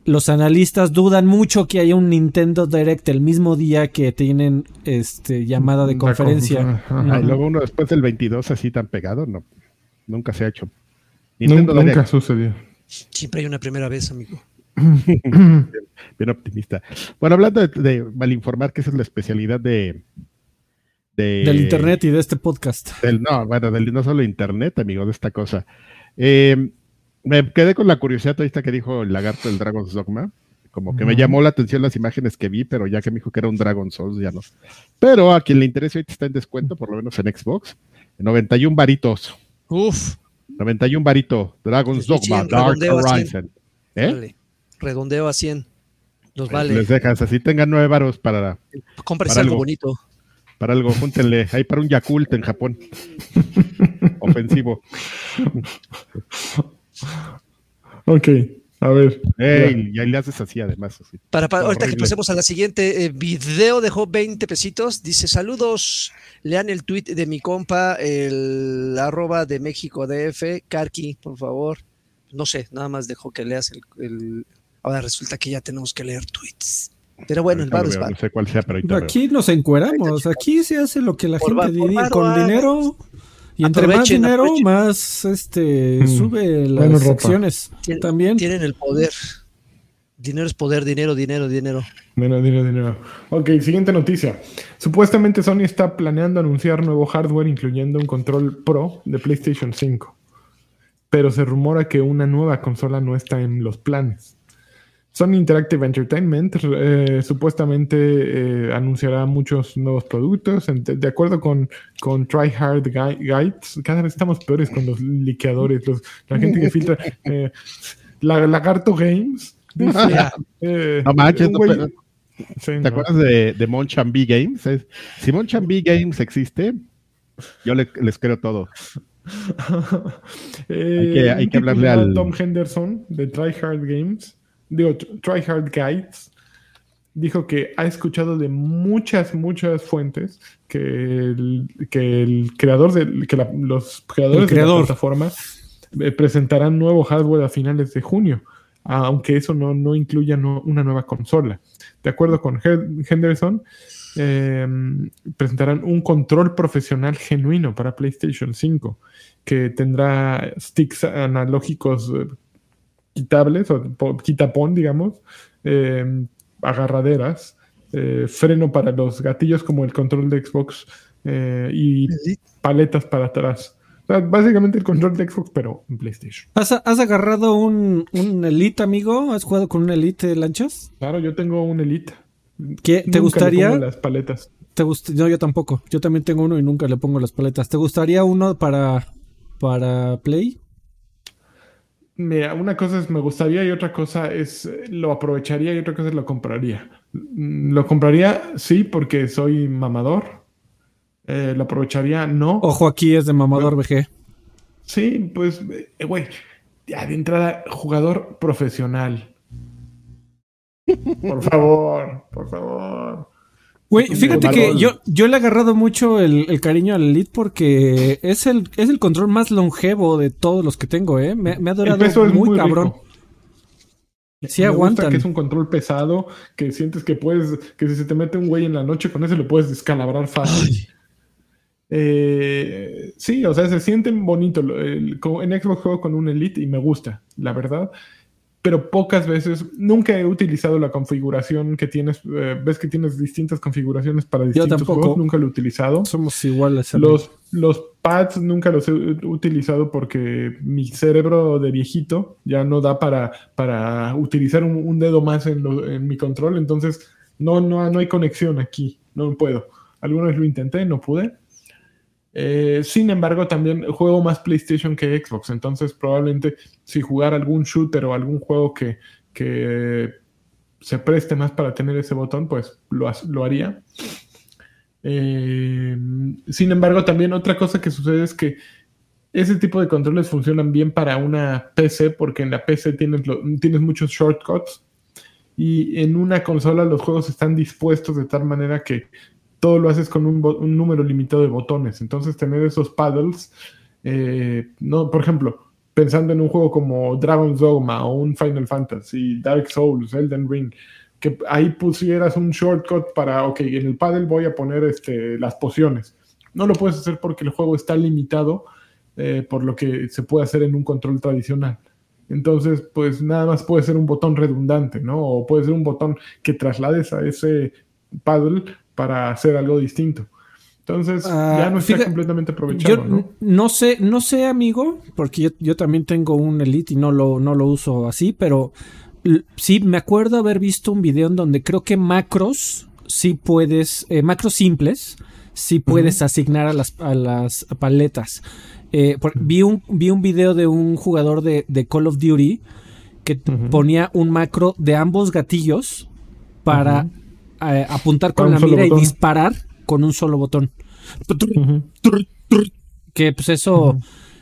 los analistas dudan mucho que haya un Nintendo Direct el mismo día que tienen este llamada de conferencia. y luego uno después del 22 así tan pegado, no. Nunca se ha hecho. nunca, sucedió. Siempre hay una primera vez, amigo. [COUGHS] bien, optimista. Bueno, hablando de, malinformar, que esa es la especialidad de, del internet y de este podcast. no, bueno, del, no solo internet, amigo, de esta cosa. Eh, Me quedé con la curiosidad ahorita que dijo el lagarto del Dragon's Dogma. Como que me llamó la atención las imágenes que vi, pero ya que me dijo que era un Dragon Souls, ya no. Pero a quien le interese, ahorita está en descuento, por lo menos en Xbox. 91 varitos. Uf. 91 varito. Dragon's Dogma, Dark Horizon. ¿Eh? Redondeo a 100. Los vale. Les dejas, así tengan nueve varos para. Cómprese algo bonito. Para algo, júntenle. Ahí para un Yakult en Japón. [LAUGHS] Ofensivo. ok. A ver. y ahí le haces así además. Para, ahorita que pasemos a la siguiente, eh, video dejó 20 pesitos. Dice, saludos. Lean el tweet de mi compa, el arroba de México DF, Karki, por favor. No sé, nada más dejó que leas el, Ahora resulta que ya tenemos que leer tweets. Pero bueno, el bar es bar. No sé cuál sea, pero Aquí nos encueramos. Aquí se hace lo que la gente diría. Con dinero y entre más dinero, más este mm. sube las acciones. También tienen el poder. Dinero es poder, dinero, dinero, dinero. Dinero, dinero, dinero. Ok, siguiente noticia. Supuestamente Sony está planeando anunciar nuevo hardware, incluyendo un control Pro de PlayStation 5. Pero se rumora que una nueva consola no está en los planes. Sony Interactive Entertainment eh, supuestamente eh, anunciará muchos nuevos productos. De acuerdo con, con Try Hard Guides, cada vez estamos peores con los liqueadores, la gente que filtra. Eh, la, Lagarto Games. no manches, ¿Te acuerdas de, de Monchambi Games? si Monchambi Games existe, yo les creo todo. [LAUGHS] hay, que, hay que hablarle al Tom Henderson de Try Hard Games digo, Try Hard Guides, dijo que ha escuchado de muchas, muchas fuentes que el, que el creador de que los creadores de la plataforma eh, presentarán nuevo hardware a finales de junio, aunque eso no, no incluya una nueva consola. De acuerdo con Henderson, em, presentarán un control profesional genuino para PlayStation 5 que tendrá sticks analógicos eh, quitables, o quitapón, digamos, eh, agarraderas, eh, freno para los gatillos como el control de Xbox eh, y paletas para atrás. básicamente el control de Xbox, pero en PlayStation. ¿Has, agarrado un, Elite, amigo? ¿Has jugado con un Elite de lanchas? Claro, yo tengo un Elite. ¿Qué, ¿Te gustaría? las paletas. ¿Te no, yo tampoco. Yo también tengo uno y nunca le pongo las paletas. ¿Te gustaría uno para, para Play? Una cosa es me gustaría y otra cosa es lo aprovecharía y otra cosa es lo compraría. Mm, lo compraría, sí, porque soy mamador. Eh, lo aprovecharía, no. Ojo, aquí es de mamador BG. Sí, pues, eh, güey, ya de entrada, jugador profesional. Por favor, por favor. Güey, fíjate que yo, yo le he agarrado mucho el, cariño al Elite porque es el, es el control más longevo de todos los que tengo, ¿eh? Me, ha durado muy, cabrón. Sí, aguanta. que es un control pesado, que sientes que puedes, que si se te mete un güey en la noche con ese lo puedes descalabrar fácil. Eh, sí, o sea, se sienten bonito. en Xbox juego con un Elite y me gusta, la verdad pero pocas veces, nunca he utilizado la configuración que tienes, eh, ves que tienes distintas configuraciones para distintos juegos, nunca lo he utilizado. Somos iguales. Los, los pads nunca los he utilizado porque mi cerebro de viejito ya no da para, para utilizar un, dedo más en, en, mi control, entonces no, no, no hay conexión aquí, no puedo. Alguna vez lo intenté, no pude. Eh, sin embargo, también juego más PlayStation que Xbox, entonces probablemente si jugar algún shooter o algún juego que, se preste más para tener ese botón, pues lo, haría. Eh, sin embargo, también otra cosa que sucede es que ese tipo de controles funcionan bien para una PC porque en la PC tienes, tienes muchos shortcuts y en una consola los juegos están dispuestos de tal manera que todo lo haces con un, número limitado de botones. Entonces, tener esos paddles, eh, no, por ejemplo, pensando en un juego como Dragon's Dogma o un Final Fantasy, Dark Souls, Elden Ring, que ahí pusieras un shortcut para, ok, en el paddle voy a poner este, las pociones. No lo puedes hacer porque el juego está limitado eh, por lo que se puede hacer en un control tradicional. Entonces, pues nada más puede ser un botón redundante, ¿no? O puede ser un botón que traslades a ese paddle para hacer algo distinto. Entonces ya no está completamente aprovechado. Yo ¿no? sé, no sé, amigo, porque yo, también tengo un Elite y no lo, no lo uso así, pero sí me acuerdo haber visto un video en donde creo que macros sí puedes, eh, macros simples, sí puedes asignar a las, a las paletas. Eh, vi, un, vi un video de un jugador de, Call of Duty que ponía un macro de ambos gatillos para eh, apuntar con la mira y disparar con un solo botón. Que pues eso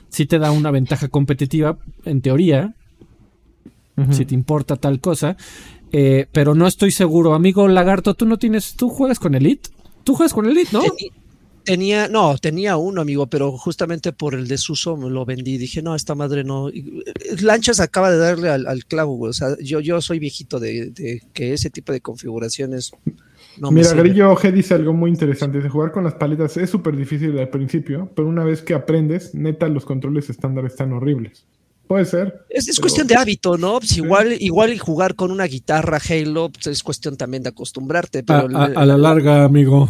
sí te da una ventaja competitiva, en teoría, si te importa tal cosa. Eh, pero no estoy seguro. Amigo Lagarto, tú no tienes, tú juegas con Elite. Tú juegas con Elite, ¿no? Tenía, no, tenía uno, amigo, pero justamente por el desuso me lo vendí. Dije, no, esta madre no. Lanchas acaba de darle al, clavo, O sea, yo, yo soy viejito de, que ese tipo de configuraciones. No Mira, Grillo G dice algo muy interesante. De jugar con las paletas es súper difícil al principio, pero una vez que aprendes, neta, los controles estándares están horribles. Puede ser. Es, cuestión de hábito, ¿no? Pues igual, igual jugar con una guitarra Halo pues es cuestión también de acostumbrarte. Pero a, la larga, amigo.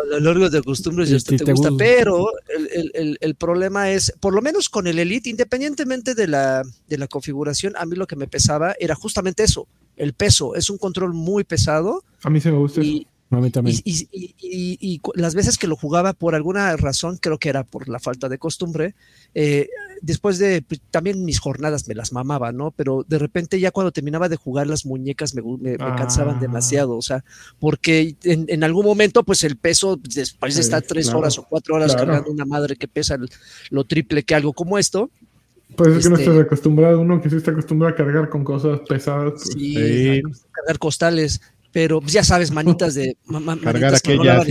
A lo largo de costumbres ya te, te, gusta, pero el, problema es, por lo menos con el Elite, independientemente de la, de la configuración, a mí lo que me pesaba era justamente eso, el peso. Es un control muy pesado. A mí se me gusta. Y, y, las veces que lo jugaba, por alguna razón, creo que era por la falta de costumbre, eh, después de pues, también mis jornadas me las mamaba, ¿no? Pero de repente ya cuando terminaba de jugar las muñecas me, cansaban ah. demasiado, o sea, porque en, algún momento, pues el peso, después de estar tres horas o cuatro horas cargando una madre que pesa lo triple que algo como esto, pues es que no este estás acostumbrado, uno que sí está acostumbrado a cargar con cosas pesadas. Pues. sí, cargar costales. Pero pues, ya sabes, manitas de. [LAUGHS] Cargar aquellas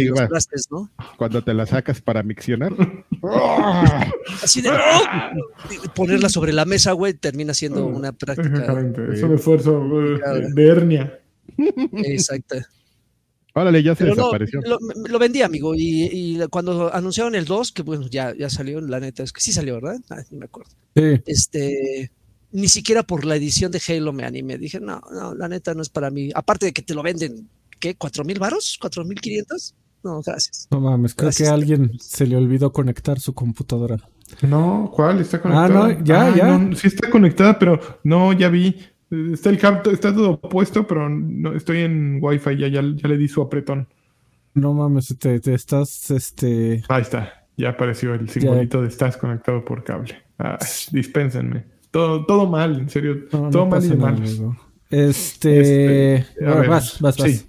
¿no? Cuando te la sacas para miccionar. [LAUGHS] Así de. ¡oh! Ponerla sobre la mesa, güey, termina siendo una práctica. Es un esfuerzo de hernia. Exacto. Órale, ya se desapareció. lo, vendí, amigo. Y, cuando anunciaron el 2, que bueno, ya, ya salió, la neta, es que sí salió, ¿verdad? Ah, no me acuerdo. Sí. Este ni siquiera por la edición de Halo me animé. Dije, no, no, la neta no es para mí. Aparte de que te lo venden, ¿qué? ¿Cuatro mil varos? ¿Cuatro mil quinientos? No, gracias. No mames, creo que a alguien se le olvidó conectar su computadora. No, ¿cuál? ¿Está conectada? Ah, no, ya, ah, ya. sí está conectada, pero no, ya vi. Está el cable, está todo puesto, pero no, estoy en Wi-Fi, ya, ya, le di su apretón. No mames, te, estás, este... Ahí está, ya apareció el simbolito de estás conectado por cable. Ah, dispénsenme. Todo, todo mal, en serio. todo mal y mal. Este. este vas, vas, vas.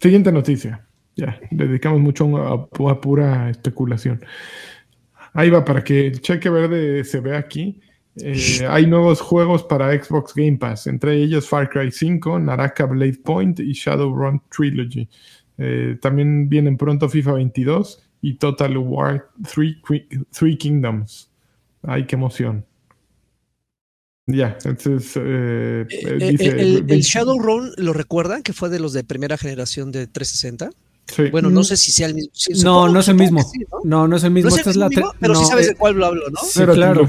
Siguiente noticia. Ya, dedicamos mucho a, pura especulación. Ahí va, para que el cheque verde se vea aquí. Eh, hay nuevos juegos para Xbox Game Pass, entre ellos Far Cry 5, Naraka Blade Point y Shadowrun Trilogy. Eh, también vienen pronto FIFA 22 y Total War 3 Kingdoms. Ay, qué emoción. Ya, entonces eh, eh, eh, dice, el, el, Shadowrun, ¿lo recuerdan? Que fue de los de primera generación de 360. Sí. Bueno, no sé si sea el mismo. no, no es el mismo. ¿no? ¿no? es el mismo. es la pero sí sabes de cuál lo hablo, ¿no? Sí, claro.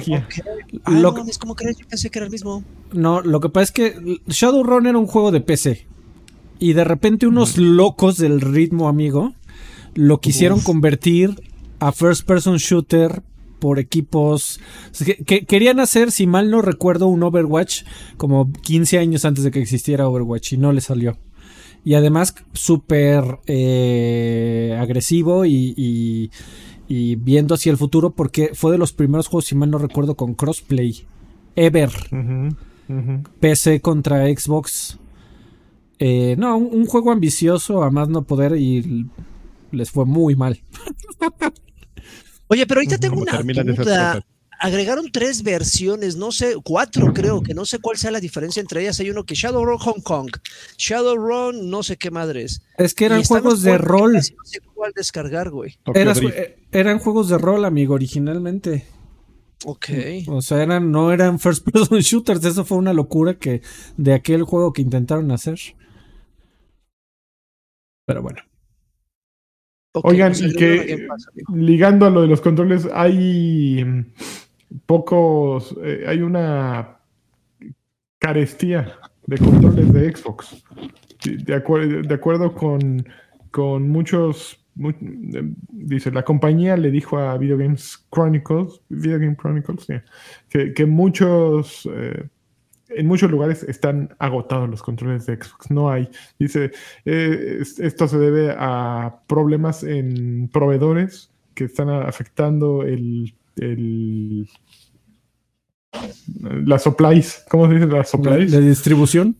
Ah, no, es como crees, yo pensé que era el mismo. No, lo que pasa es que Shadowrun era un juego de PC. Y de repente unos locos del ritmo, amigo, lo quisieron convertir a first person shooter por equipos. Que, querían hacer, si mal no recuerdo, un Overwatch como 15 años antes de que existiera Overwatch y no le salió. Y además súper eh, agresivo y, y, viendo hacia el futuro porque fue de los primeros juegos, si mal no recuerdo, con crossplay. Ever. PC contra Xbox. Eh, no, un, un, juego ambicioso a más no poder y les fue muy mal. [LAUGHS] Oye, pero ahorita tengo una duda. Agregaron tres versiones, no sé, cuatro creo, que no sé cuál sea la diferencia entre ellas. Hay uno que Shadowrun Hong Kong, Shadowrun no sé qué madres. Es que eran juegos de rol. No sé cuál descargar, güey. Eran juegos de rol, amigo, originalmente. Ok. O sea, eran, no eran first person [LAUGHS] shooters. Eso fue una locura que de aquel juego que intentaron hacer. Pero bueno. Oigan, y que ligando a lo de los controles, hay mm, pocos, eh, hay una carestía de controles de Xbox. De, de acuerdo con, con muchos dice, la compañía le dijo a Video Games Chronicles, Video Game Chronicles, que, muchos, eh, en muchos lugares están agotados los controles de Xbox. No hay. Dice, eh, esto se debe a problemas en proveedores que están afectando el, el las supplies, ¿cómo se dice? Las supplies. ¿De distribución?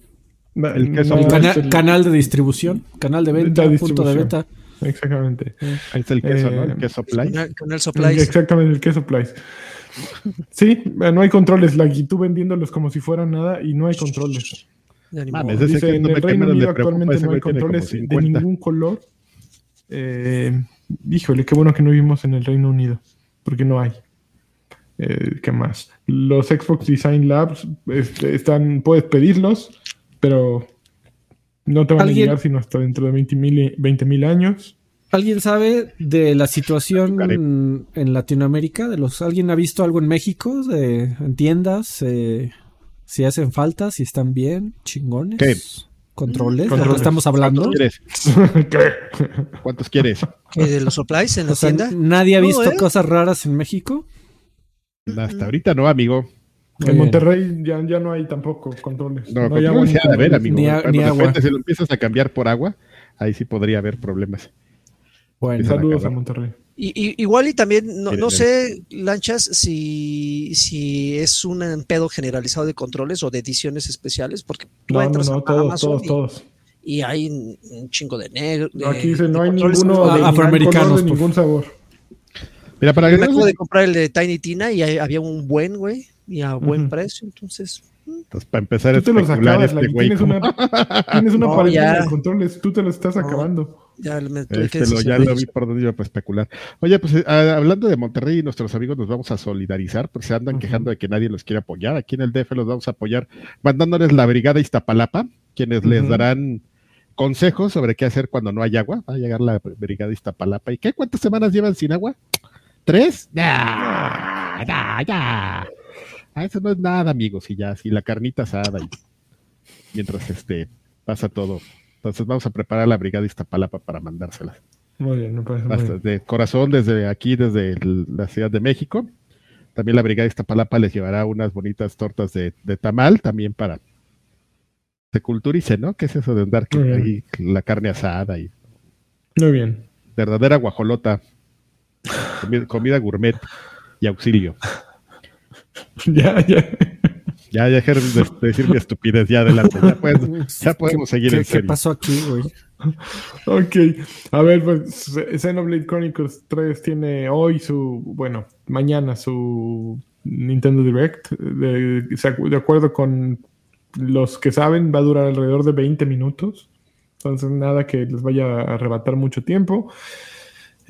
El, canal de distribución, canal de venta, punto de venta. Exactamente. Ahí está el queso, ¿no? El queso supplies. Exactamente, el queso supplies. Sí, no hay controles, la y tú vendiéndolos como si fueran nada y no hay controles. Mames, Dice, en el Reino Unido actualmente no hay controles de ningún color. Eh, híjole, qué bueno que no vivimos en el Reino Unido, porque no hay. Eh, ¿Qué más? Los Xbox Design Labs este, están, puedes pedirlos, pero no te van a llegar sino hasta dentro de 20 mil años. ¿Alguien sabe de la situación en Latinoamérica? De los, ¿Alguien ha visto algo en México? De, en tiendas, eh, si hacen falta, si están bien, chingones. ¿Qué? ¿Controles? ¿De estamos hablando? ¿Cuántos quieres? [LAUGHS] ¿Cuántos quieres? ¿De los supplies en la tienda? ¿Nadie ha visto ¿eh? cosas raras en México? Hasta ahorita no, amigo. En Monterrey ya, ya no hay tampoco controles. No, no hay agua. A ver, amigo. Ni, agua. si lo empiezas a cambiar por agua, ahí sí podría haber problemas. Bueno, saludos a, Monterrey. Y, igual y también, no, no sé, Lanchas, si, si es un pedo generalizado de controles o de ediciones especiales, porque no, no, no, todos, todos, todos. Y hay un chingo de negro. Aquí dice, no hay ninguno afroamericanos de ningún sabor. Mira, para que me acabo de comprar el de Tiny Tina y había un buen, güey y a buen precio, entonces. Mm. Entonces, para empezar a especular este güey. Tienes una, [LAUGHS] tienes una pared de controles, tú te lo estás acabando. Ya, me, este lo, ya lo vi por donde iba para especular. Oye, pues eh, hablando de Monterrey, nuestros amigos nos vamos a solidarizar, porque se andan quejando de que nadie los quiere apoyar. Aquí en el DF los vamos a apoyar mandándoles la Brigada Iztapalapa, quienes les darán consejos sobre qué hacer cuando no hay agua. Va a llegar la Brigada Iztapalapa. ¿Y qué? ¿Cuántas semanas llevan sin agua? ¿Tres? Ya, ya, ya. Ah, eso no es nada, amigos, y ya, si la carnita asada y mientras este pasa todo. Entonces vamos a preparar la brigada Iztapalapa para mandárselas. Muy bien, me parece muy bien. De corazón, desde aquí, desde la Ciudad de México. También la brigada Iztapalapa les llevará unas bonitas tortas de, tamal, también para se culturice, ¿no? ¿Qué es eso de andar ahí la carne asada y muy bien. Verdadera guajolota, comida gourmet y auxilio. [LAUGHS] ya, ya. Ya, ya dejar de decir mi estupidez, ya adelante. Ya, podemos seguir en serio. ¿Qué pasó aquí, güey? ok, a ver, pues Xenoblade Chronicles 3 tiene hoy su, bueno, mañana su Nintendo Direct. De, de acuerdo con los que saben, va a durar alrededor de 20 minutos. Entonces, nada que les vaya a arrebatar mucho tiempo.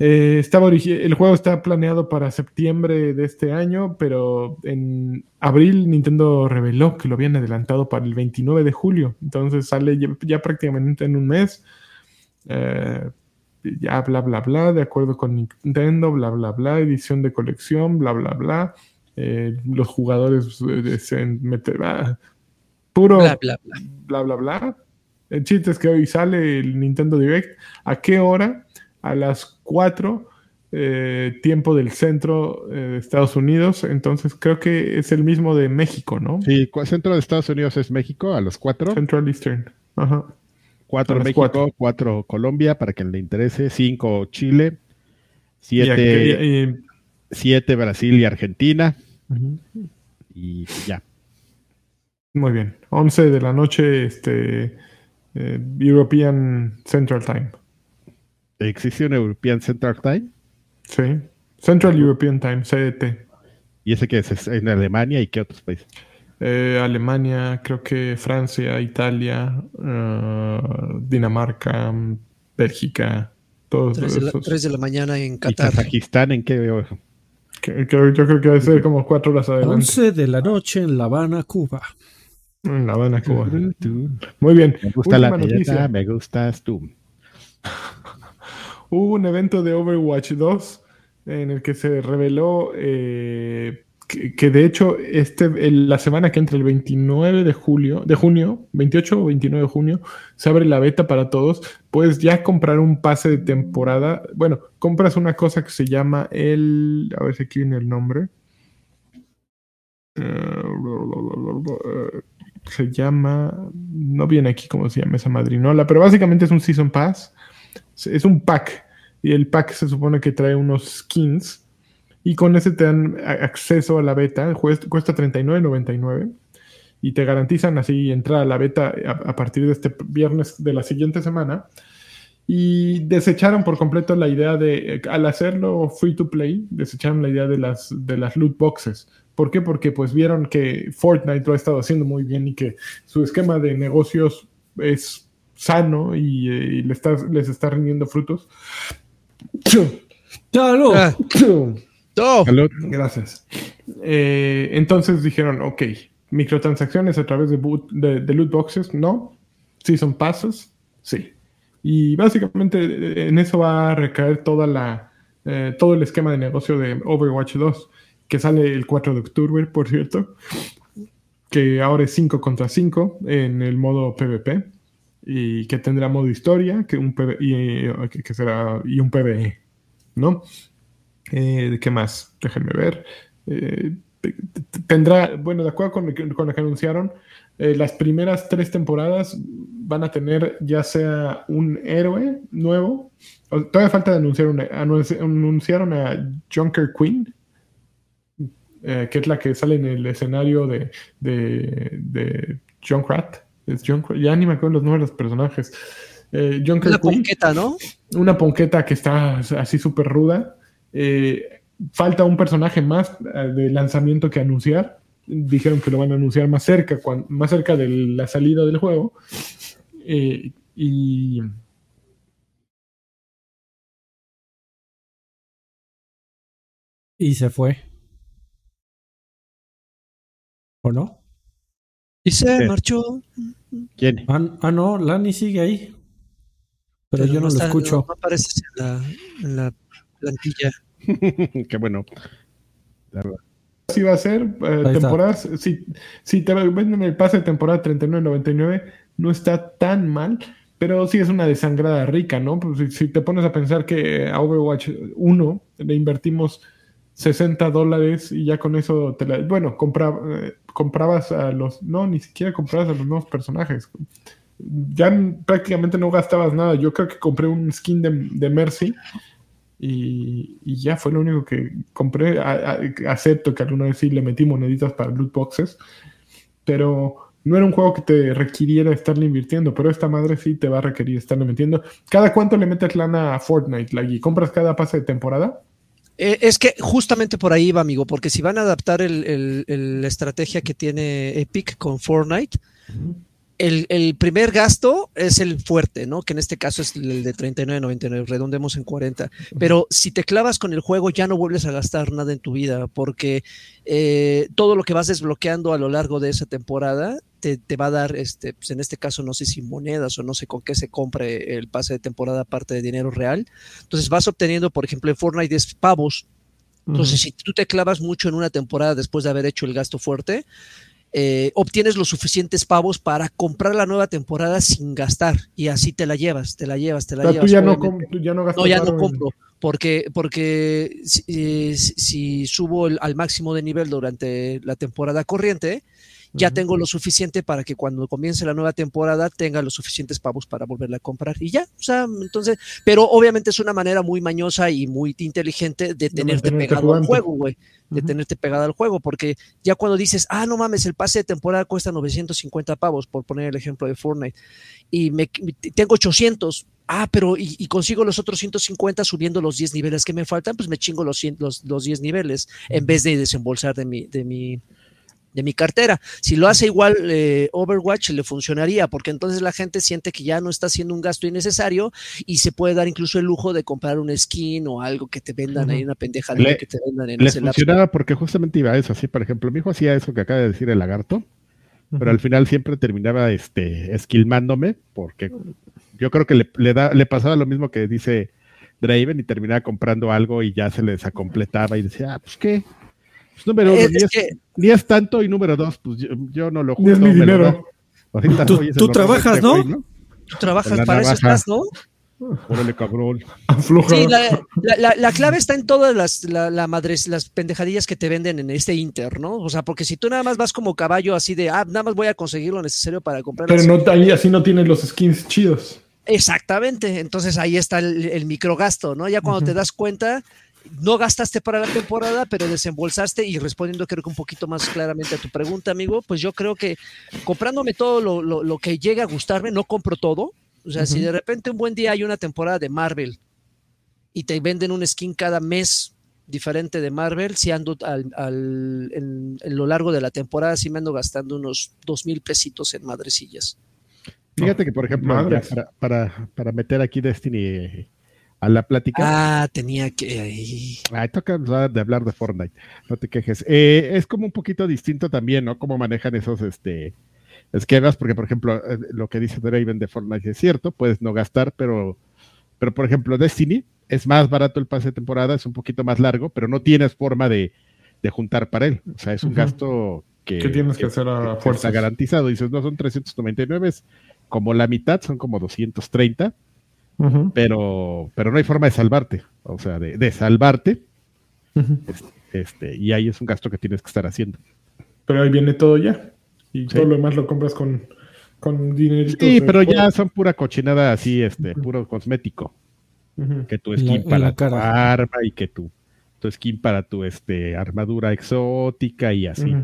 Eh, estaba el juego está planeado para septiembre de este año, pero en abril Nintendo reveló que lo habían adelantado para el 29 de julio. Entonces sale ya, prácticamente en un mes. Eh, ya bla bla bla, de acuerdo con Nintendo, bla bla bla, edición de colección, bla bla bla. Eh, los jugadores se meter, ah, puro bla bla bla. bla bla bla. El chiste es que hoy sale el Nintendo Direct. ¿A qué hora? A las 4, eh, tiempo del centro eh, de Estados Unidos. Entonces creo que es el mismo de México, ¿no? Sí, centro de Estados Unidos es México a las 4. Central Eastern. Ajá. 4 México, 4 Colombia, para quien le interese, 5 Chile, 7 siete Brasil y Argentina. Y ya. Muy bien. 11 de la noche, este, eh, European Central Time. ¿Existe un European Central Time? Sí. Central European Time, CET. ¿Y ese qué es? ¿En Alemania y qué otros países? Eh, Alemania, creo que Francia, Italia, eh, Dinamarca, Bélgica, todos tres de, la, tres de la mañana en Qatar. ¿Y Kazajistán en qué? Que, yo creo que debe ser como cuatro horas adelante. 11 de la noche en La Habana, Cuba. En La Habana, Cuba. Muy bien. Me gusta la noticia. me gustas tú. Hubo un evento de Overwatch 2 en el que se reveló eh, que, de hecho este, la semana que entre el 29 de julio, de junio, 28 o 29 de junio, se abre la beta para todos. Puedes ya comprar un pase de temporada. Bueno, compras una cosa que se llama el, a ver si aquí viene el nombre. Eh, se llama, no viene aquí cómo se llama esa madrinola, pero básicamente es un Season Pass. Es un pack. Y el pack se supone que trae unos skins y con ese te dan acceso a la beta, cuesta $39.99 y te garantizan así entrar a la beta a, partir de este viernes de la siguiente semana. Y desecharon por completo la idea de, al hacerlo free to play, desecharon la idea de las, de las loot boxes. ¿Por qué? Porque pues vieron que Fortnite lo ha estado haciendo muy bien y que su esquema de negocios es sano y, eh, les está rindiendo frutos. ¡Salud! Gracias. Eh, entonces dijeron, ok, microtransacciones a través de, de, loot boxes, no. Sí son pasos, sí. Y básicamente en eso va a recaer toda la, eh, todo el esquema de negocio de Overwatch 2, que sale el 4 de octubre, por cierto, que ahora es 5 contra 5 en el modo PvP y que tendrá modo historia que un y, que será, y un PvE, ¿no? Eh, ¿Qué más? Déjenme ver. Eh, tendrá, bueno, de acuerdo con, lo que anunciaron, eh, las primeras tres temporadas van a tener ya sea un héroe nuevo, todavía falta de anunciar un, anunciaron a Junker Queen, que es la que sale en el escenario de, de, de. Es ya ni me acuerdo los nombres de los personajes. una ponqueta, ¿no? Una ponqueta que está así súper ruda. Eh, falta un personaje más eh, de lanzamiento que anunciar. Dijeron que lo van a anunciar más cerca, más cerca de la salida del juego. Eh, y. Y se fue. ¿O no? Y se marchó. ¿Quién? Ah, ah, no, Lani sigue ahí. Pero, yo no, lo escucho. No, aparece en la plantilla. [LAUGHS] Qué bueno. Así va a ser. Eh, temporadas, si, si te venden el pase de temporada 39.99, no está tan mal. Pero sí es una desangrada rica, ¿no? Pues si, te pones a pensar que a Overwatch 1 le invertimos 60 dólares y ya con eso te la. Bueno, eh, comprabas a los. No, ni siquiera comprabas a los nuevos personajes. Ya prácticamente no gastabas nada. Yo creo que compré un skin de, de Mercy y, ya fue lo único que compré. acepto que alguna vez sí le metí moneditas para loot boxes, pero no era un juego que te requiriera estarle invirtiendo, pero esta madre sí te va a requerir estarle metiendo. ¿Cada cuánto le metes lana a Fortnite, Laggy? ¿Compras cada pase de temporada? Eh, es que justamente por ahí va, amigo, porque si van a adaptar la estrategia que tiene Epic con Fortnite, el, primer gasto es el fuerte, ¿no? Que en este caso es el de 39.99, redondemos en 40. Pero si te clavas con el juego, ya no vuelves a gastar nada en tu vida, porque eh, todo lo que vas desbloqueando a lo largo de esa temporada te, va a dar, este, pues en este caso, no sé si monedas o no sé con qué se compre el pase de temporada aparte de dinero real. Entonces vas obteniendo, por ejemplo, en Fortnite es pavos. Entonces, si tú te clavas mucho en una temporada después de haber hecho el gasto fuerte, eh, obtienes los suficientes pavos para comprar la nueva temporada sin gastar y así te la llevas, te la llevas, te la llevas. Tú ya no, ya no gastas. No, ya no compro porque, porque si, eh, si subo al máximo de nivel durante la temporada corriente, ya tengo lo suficiente para que cuando comience la nueva temporada tenga los suficientes pavos para volverla a comprar y ya, o sea, entonces, pero obviamente es una manera muy mañosa y muy inteligente de tenerte pegado al juego, güey, de tenerte pegado al juego, porque ya cuando dices, ah, no mames, el pase de temporada cuesta 950 pavos, por poner el ejemplo de Fortnite, y me, tengo 800, ah, pero y, consigo los otros 150 subiendo los 10 niveles que me faltan, pues me chingo los, los, los 10 niveles en vez de desembolsar de mi, de mi, de mi cartera. Si lo hace igual eh, Overwatch, le funcionaría, porque entonces la gente siente que ya no está haciendo un gasto innecesario y se puede dar incluso el lujo de comprar un skin o algo que te vendan ahí, una pendeja le, que te vendan en le funcionaba porque justamente iba a eso, así, por ejemplo, mi hijo hacía eso que acaba de decir el lagarto, pero al final siempre terminaba este esquilmándome, porque yo creo que le, le, da, le pasaba lo mismo que dice Draven y terminaba comprando algo y ya se le desacompletaba y decía, ah, pues qué, Pues, número uno, ni, es, tanto, y número dos, pues yo, no lo junto. Es mi dinero. Tú, trabajas, ¿no? Tú trabajas para eso estás, ¿no? Órale, cabrón. Sí, la, clave está en todas las, la, madres, las pendejadillas que te venden en este Inter, ¿no? O sea, porque si tú nada más vas como caballo así de, ah, nada más voy a conseguir lo necesario para comprar. Pero no, ahí así no tienes los skins chidos. Exactamente, entonces ahí está el, microgasto, ¿no? Ya cuando te das cuenta, no gastaste para la temporada, pero desembolsaste y respondiendo creo que un poquito más claramente a tu pregunta, amigo, pues yo creo que comprándome todo lo, lo que llegue a gustarme, no compro todo, o sea, si de repente un buen día hay una temporada de Marvel y te venden un skin cada mes diferente de Marvel, si ando al, en, lo largo de la temporada, sí me ando gastando unos dos mil pesitos en madrecillas. Fíjate que, por ejemplo, para, para, meter aquí Destiny a la plática. Ah, tenía que. Ay, toca de hablar de Fortnite, no te quejes. Eh, es como un poquito distinto también, ¿no? Cómo manejan esos, este, esquemas, porque por ejemplo, eh, lo que dice Draven de Fortnite es cierto, puedes no gastar, pero, pero por ejemplo, Destiny es más barato el pase de temporada, es un poquito más largo, pero no tienes forma de, juntar para él. O sea, es un gasto que, tienes que, hacer a fuerza garantizado. Dices, no son 399, como la mitad, son como 230, pero, pero no hay forma de salvarte. O sea, de, salvarte. este, y ahí es un gasto que tienes que estar haciendo. Pero ahí viene todo ya. Y todo lo demás lo compras con, con Sí, pero ya son pura cochinada así, este, puro cosmético. Que tu skin para tu arma y que tu, tu skin para tu este, armadura exótica y así.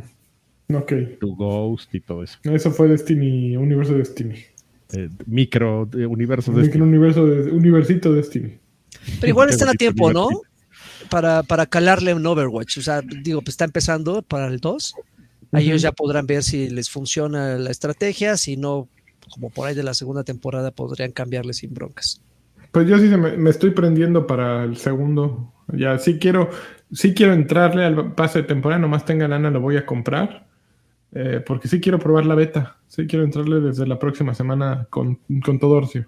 Ok. Tu Ghost y todo eso. Eso fue Destiny, Universo Destiny. Eh, micro Universo Destiny. Micro Universo de, Universito Destiny. Pero igual [LAUGHS] están a tiempo, ¿no? Para, para calarle un Overwatch. O sea, digo, pues está empezando para el 2 ellos ya podrán ver si les funciona la estrategia, si no, como por ahí de la segunda temporada, podrían cambiarle sin broncas. Pues yo sí me, estoy prendiendo para el segundo. Ya sí quiero, sí quiero entrarle al pase de temporada, nomás tenga lana, lo voy a comprar. Eh, porque sí quiero probar la beta. Sí quiero entrarle desde la próxima semana con, con todo Orcio.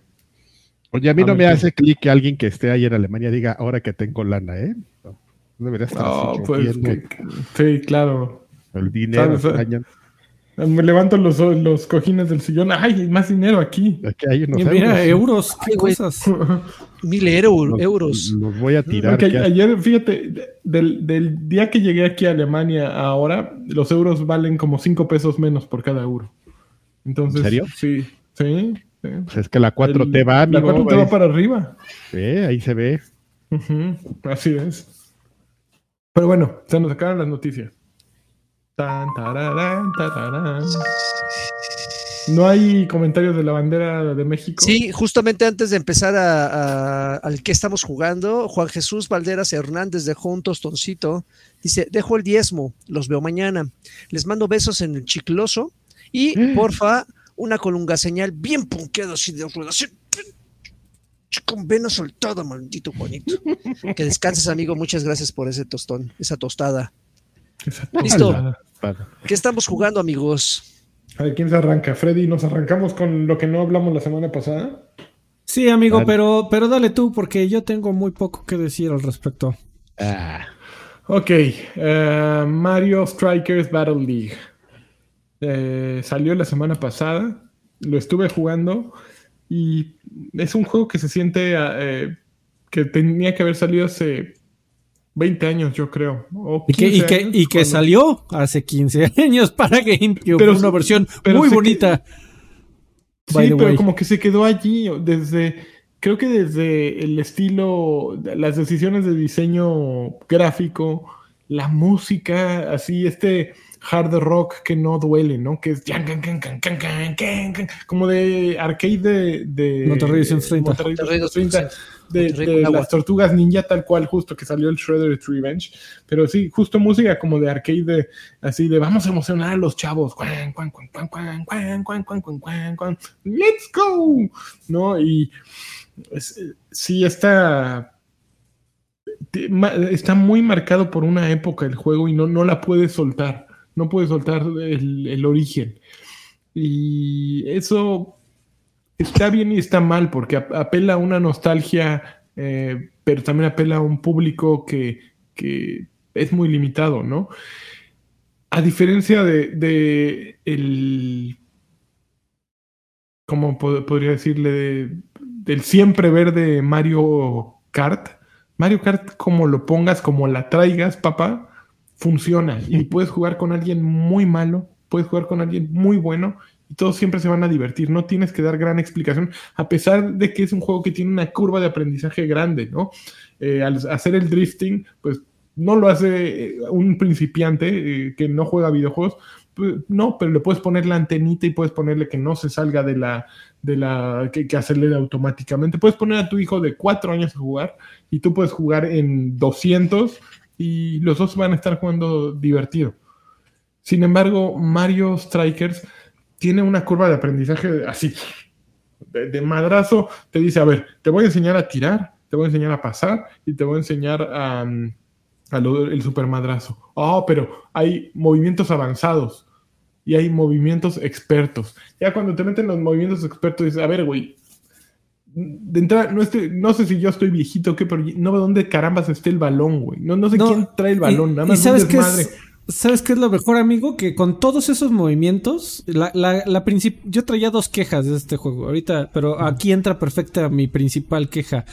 Oye, a mí no me hace clic que alguien que esté ahí en Alemania diga, ahora que tengo lana, ¿eh? No, debería estar oh, pues, Sí, claro. El dinero. Me levanto los, los, cojines del sillón. ¡Ay, más dinero aquí! aquí hay unos mira, euros, qué cosas. [LAUGHS] Mil euros. euros. Los voy a tirar. ayer, fíjate, del, del, día que llegué aquí a Alemania ahora, los euros valen como 5 pesos menos por cada euro. Entonces, ¿En serio? Sí, sí. Pues es que la 4T va, La 4T va para arriba. Sí, ahí se ve. así es. Pero bueno, se nos acaban las noticias. ¿No hay comentarios de la bandera de México? Sí, justamente antes de empezar al que estamos jugando, Juan Jesús Valderas Hernández dejó un tostoncito. Dice, dejo el diezmo, los veo mañana. Les mando besos en el chicloso y, [GASPS] porfa, una colunga señal bien punqueada así de rueda, con vena soltada, maldito Juanito. que descanses, amigo. Muchas gracias por ese tostón, esa tostada. Listo. ¿Qué estamos jugando, amigos? A ver, ¿quién se arranca? Freddy, ¿nos arrancamos con lo que no hablamos la semana pasada? Sí, amigo, pero, pero dale tú, porque yo tengo muy poco que decir al respecto. Ah. Ok, eh, Mario Strikers Battle League. Eh, salió la semana pasada, lo estuve jugando y es un juego que se siente eh, que tenía que haber salido hace 20 años, yo creo. y que, y que, salió hace 15 [LAUGHS] años para GameCube. Pero, una versión muy bonita. Sí, pero como que se quedó allí desde. Creo que desde el estilo, las decisiones de diseño gráfico, la música, así, este hard rock que no duele, ¿no? Que es como de arcade de, de Monterrey 30. Monterrey 30 de, las tortugas ninja, tal cual, justo que salió el Shredder's Revenge. Pero sí, justo música como de arcade, así de vamos a emocionar a los chavos. ¡Let's go! ¿No? Y sí, está. Está muy marcado por una época el juego y no, no la puede soltar. No puede soltar el, origen. Y eso está bien y está mal, porque apela a una nostalgia, eh, pero también apela a un público que, es muy limitado, ¿no? A diferencia de, de el, ¿cómo podría decirle? del siempre verde Mario Kart. Mario Kart, como lo pongas, como la traigas, papá, funciona. Y puedes jugar con alguien muy malo, puedes jugar con alguien muy bueno y todos siempre se van a divertir. No tienes que dar gran explicación, a pesar de que es un juego que tiene una curva de aprendizaje grande, ¿no? Eh, al hacer el drifting, pues no lo hace eh, un principiante eh, que no juega videojuegos, pues, no, pero le puedes poner la antenita y puedes ponerle que no se salga de la, de la, que, que acelere automáticamente. Puedes poner a tu hijo de cuatro años a jugar y tú puedes jugar en 200 y los dos van a estar jugando divertido. Sin embargo, Mario Strikers tiene una curva de aprendizaje así, de, madrazo, te dice, a ver, te voy a enseñar a tirar, te voy a enseñar a pasar y te voy a enseñar a, el super madrazo. Oh, pero hay movimientos avanzados y hay movimientos expertos. Ya cuando te meten los movimientos expertos, dices, a ver, güey, de entrada, no, no sé si yo estoy viejito o qué, pero no veo dónde carambas esté el balón, güey. No, no sé quién trae el balón, nada más. sabes qué es, ¿Sabes qué es lo mejor, amigo? Que con todos esos movimientos, la, la, la yo traía dos quejas de este juego ahorita, pero aquí entra perfecta mi principal queja.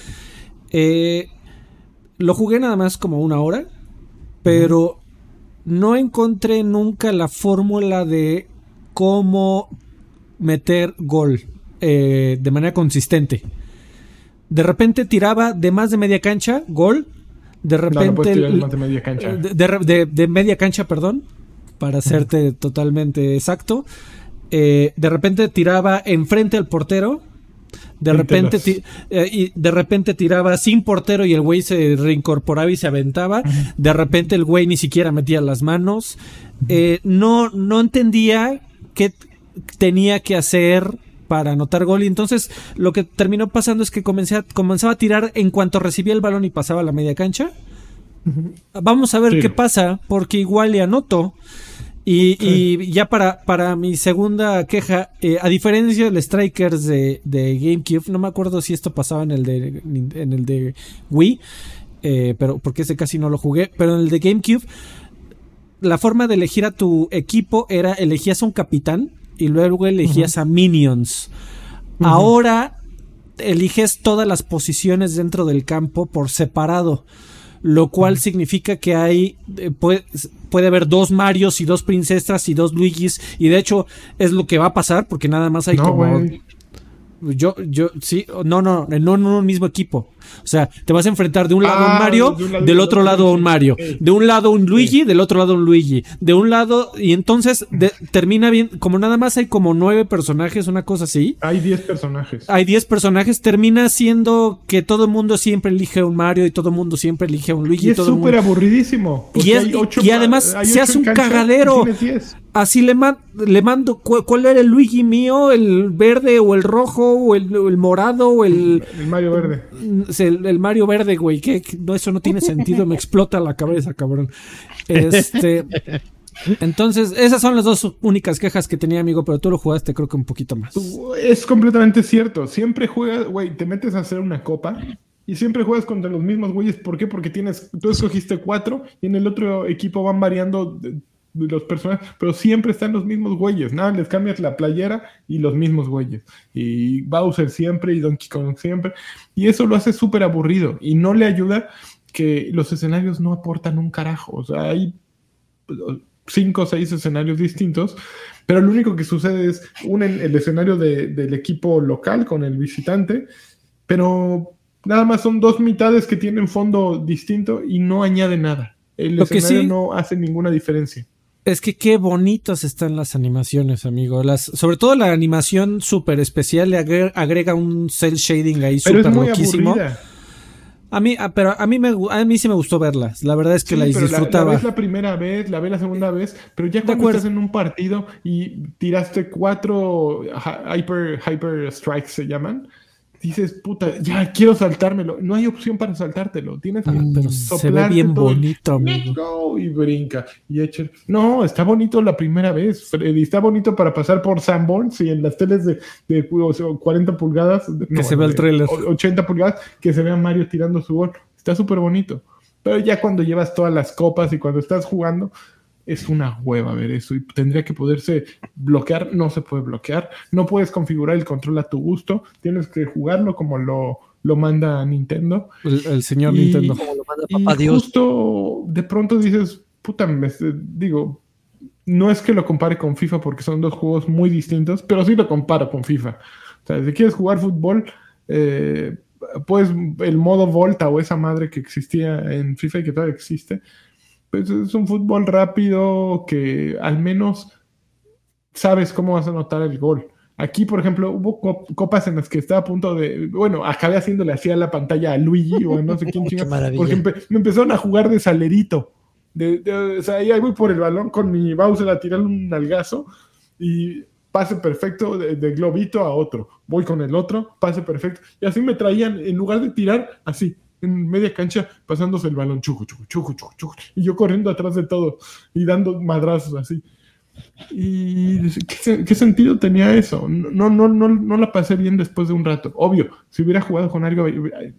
Eh, lo jugué nada más como una hora, pero no encontré nunca la fórmula de cómo meter gol eh, de manera consistente. De repente tiraba de más de media cancha, gol, de repente. de media cancha. De, media cancha, perdón. Para hacerte totalmente exacto. Eh, de repente tiraba enfrente al portero. De repente, eh, y de repente tiraba sin portero y el güey se reincorporaba y se aventaba. De repente el güey ni siquiera metía las manos. Eh, no, no entendía qué tenía que hacer para anotar gol. Y entonces lo que terminó pasando es que comencé comenzaba a tirar en cuanto recibía el balón y pasaba a la media cancha. Vamos a ver qué pasa, porque igual le anoto. Y, ya para, para mi segunda queja, eh, a diferencia del Strikers de, de, GameCube, no me acuerdo si esto pasaba en el de, en el de Wii, eh, pero porque ese casi no lo jugué, pero en el de GameCube, la forma de elegir a tu equipo era elegías a un capitán y luego elegías a minions. Ahora eliges todas las posiciones dentro del campo por separado, lo cual significa que hay eh, puede, puede, haber dos Marios y dos princesas y dos Luigis y de hecho es lo que va a pasar porque nada más hay como yo, yo, sí, no, no, no en un mismo equipo. O sea, te vas a enfrentar de un lado a un Mario, del otro lado a un Mario. De un lado un Luigi, del otro lado un Luigi. De un lado, y entonces termina bien, como nada más hay como nueve personajes, una cosa así. Hay diez personajes. Hay diez personajes, termina siendo que todo el mundo siempre elige un Mario y todo el mundo siempre elige un Luigi. Y es súper aburridísimo. Y, y, además se hace un cagadero así le, le mando cuál era el Luigi mío, el verde o el rojo o el, morado o el... El Mario verde. El, Mario verde, güey, que no, eso no tiene sentido, me explota la cabeza, cabrón. Este... Entonces, esas son las dos únicas quejas que tenía, amigo, pero tú lo jugaste creo que un poquito más. Es completamente cierto. Siempre juegas, güey, te metes a hacer una copa y siempre juegas contra los mismos güeyes. ¿Por qué? Porque tienes, tú escogiste cuatro y en el otro equipo van variando los personajes, pero siempre están los mismos güeyes, nada, les cambias la playera y los mismos güeyes. Y Bowser siempre y Donkey Kong siempre. Y eso lo hace súper aburrido y no le ayuda que los escenarios no aportan un carajo. O sea, hay cinco o seis escenarios distintos, pero lo único que sucede es unen el escenario del equipo local con el visitante, pero nada más son dos mitades que tienen fondo distinto y no añade nada. El escenario no hace ninguna diferencia. Es que qué bonitas están las animaciones, amigo. Las, sobre todo la animación súper especial le agrega, un cel shading ahí súper loquísimo. A mí, ah, pero a mí, me, a mí sí me gustó verlas. La verdad es que la disfrutaba. La, la ves la primera vez, la ves la segunda vez, pero ya cuando estás en un partido y tiraste cuatro hyper, hyper strikes se llaman, dices, puta, ya quiero saltármelo. No hay opción para saltártelo. Tienes que pero se ve bien bonito, amigo. y brinca. Y echa. No, está bonito la primera vez, Freddy. Está bonito para pasar por Sanborns y en las teles de, de 40 pulgadas. Que se ve el trailer. 80 pulgadas, que se vea Mario tirando su gol. Está súper bonito. Pero ya cuando llevas todas las copas y cuando estás jugando, es una hueva ver eso y tendría que poderse bloquear, no se puede bloquear, no puedes configurar el control a tu gusto, tienes que jugarlo como lo, lo manda Nintendo. El, señor Nintendo. Como lo manda papá y justo de pronto dices, puta, me, digo, no es que lo compare con FIFA porque son dos juegos muy distintos, pero sí lo comparo con FIFA. O sea, si quieres jugar fútbol, eh, pues el modo Volta o esa madre que existía en FIFA y que todavía existe, pues es un fútbol rápido que al menos sabes cómo vas a anotar el gol. Aquí, por ejemplo, hubo copas en las que estaba a punto de. Bueno, acabé haciéndole así a la pantalla a Luigi o no sé quién [LAUGHS] chinga. porque me empezaron a jugar de salerito. De, o sea, ahí voy por el balón con mi Bowser a tirar un nalgazo y pase perfecto de, globito a otro. Voy con el otro, pase perfecto. Y así me traían, en lugar de tirar, así, en media cancha, pasándose el balón, chucu, chucu, chucu, chucu, chucu, y yo corriendo atrás de todo y dando madrazos así. ¿Y qué, sentido tenía eso? No, no, no, no la pasé bien después de un rato. Obvio, si hubiera jugado con, algo,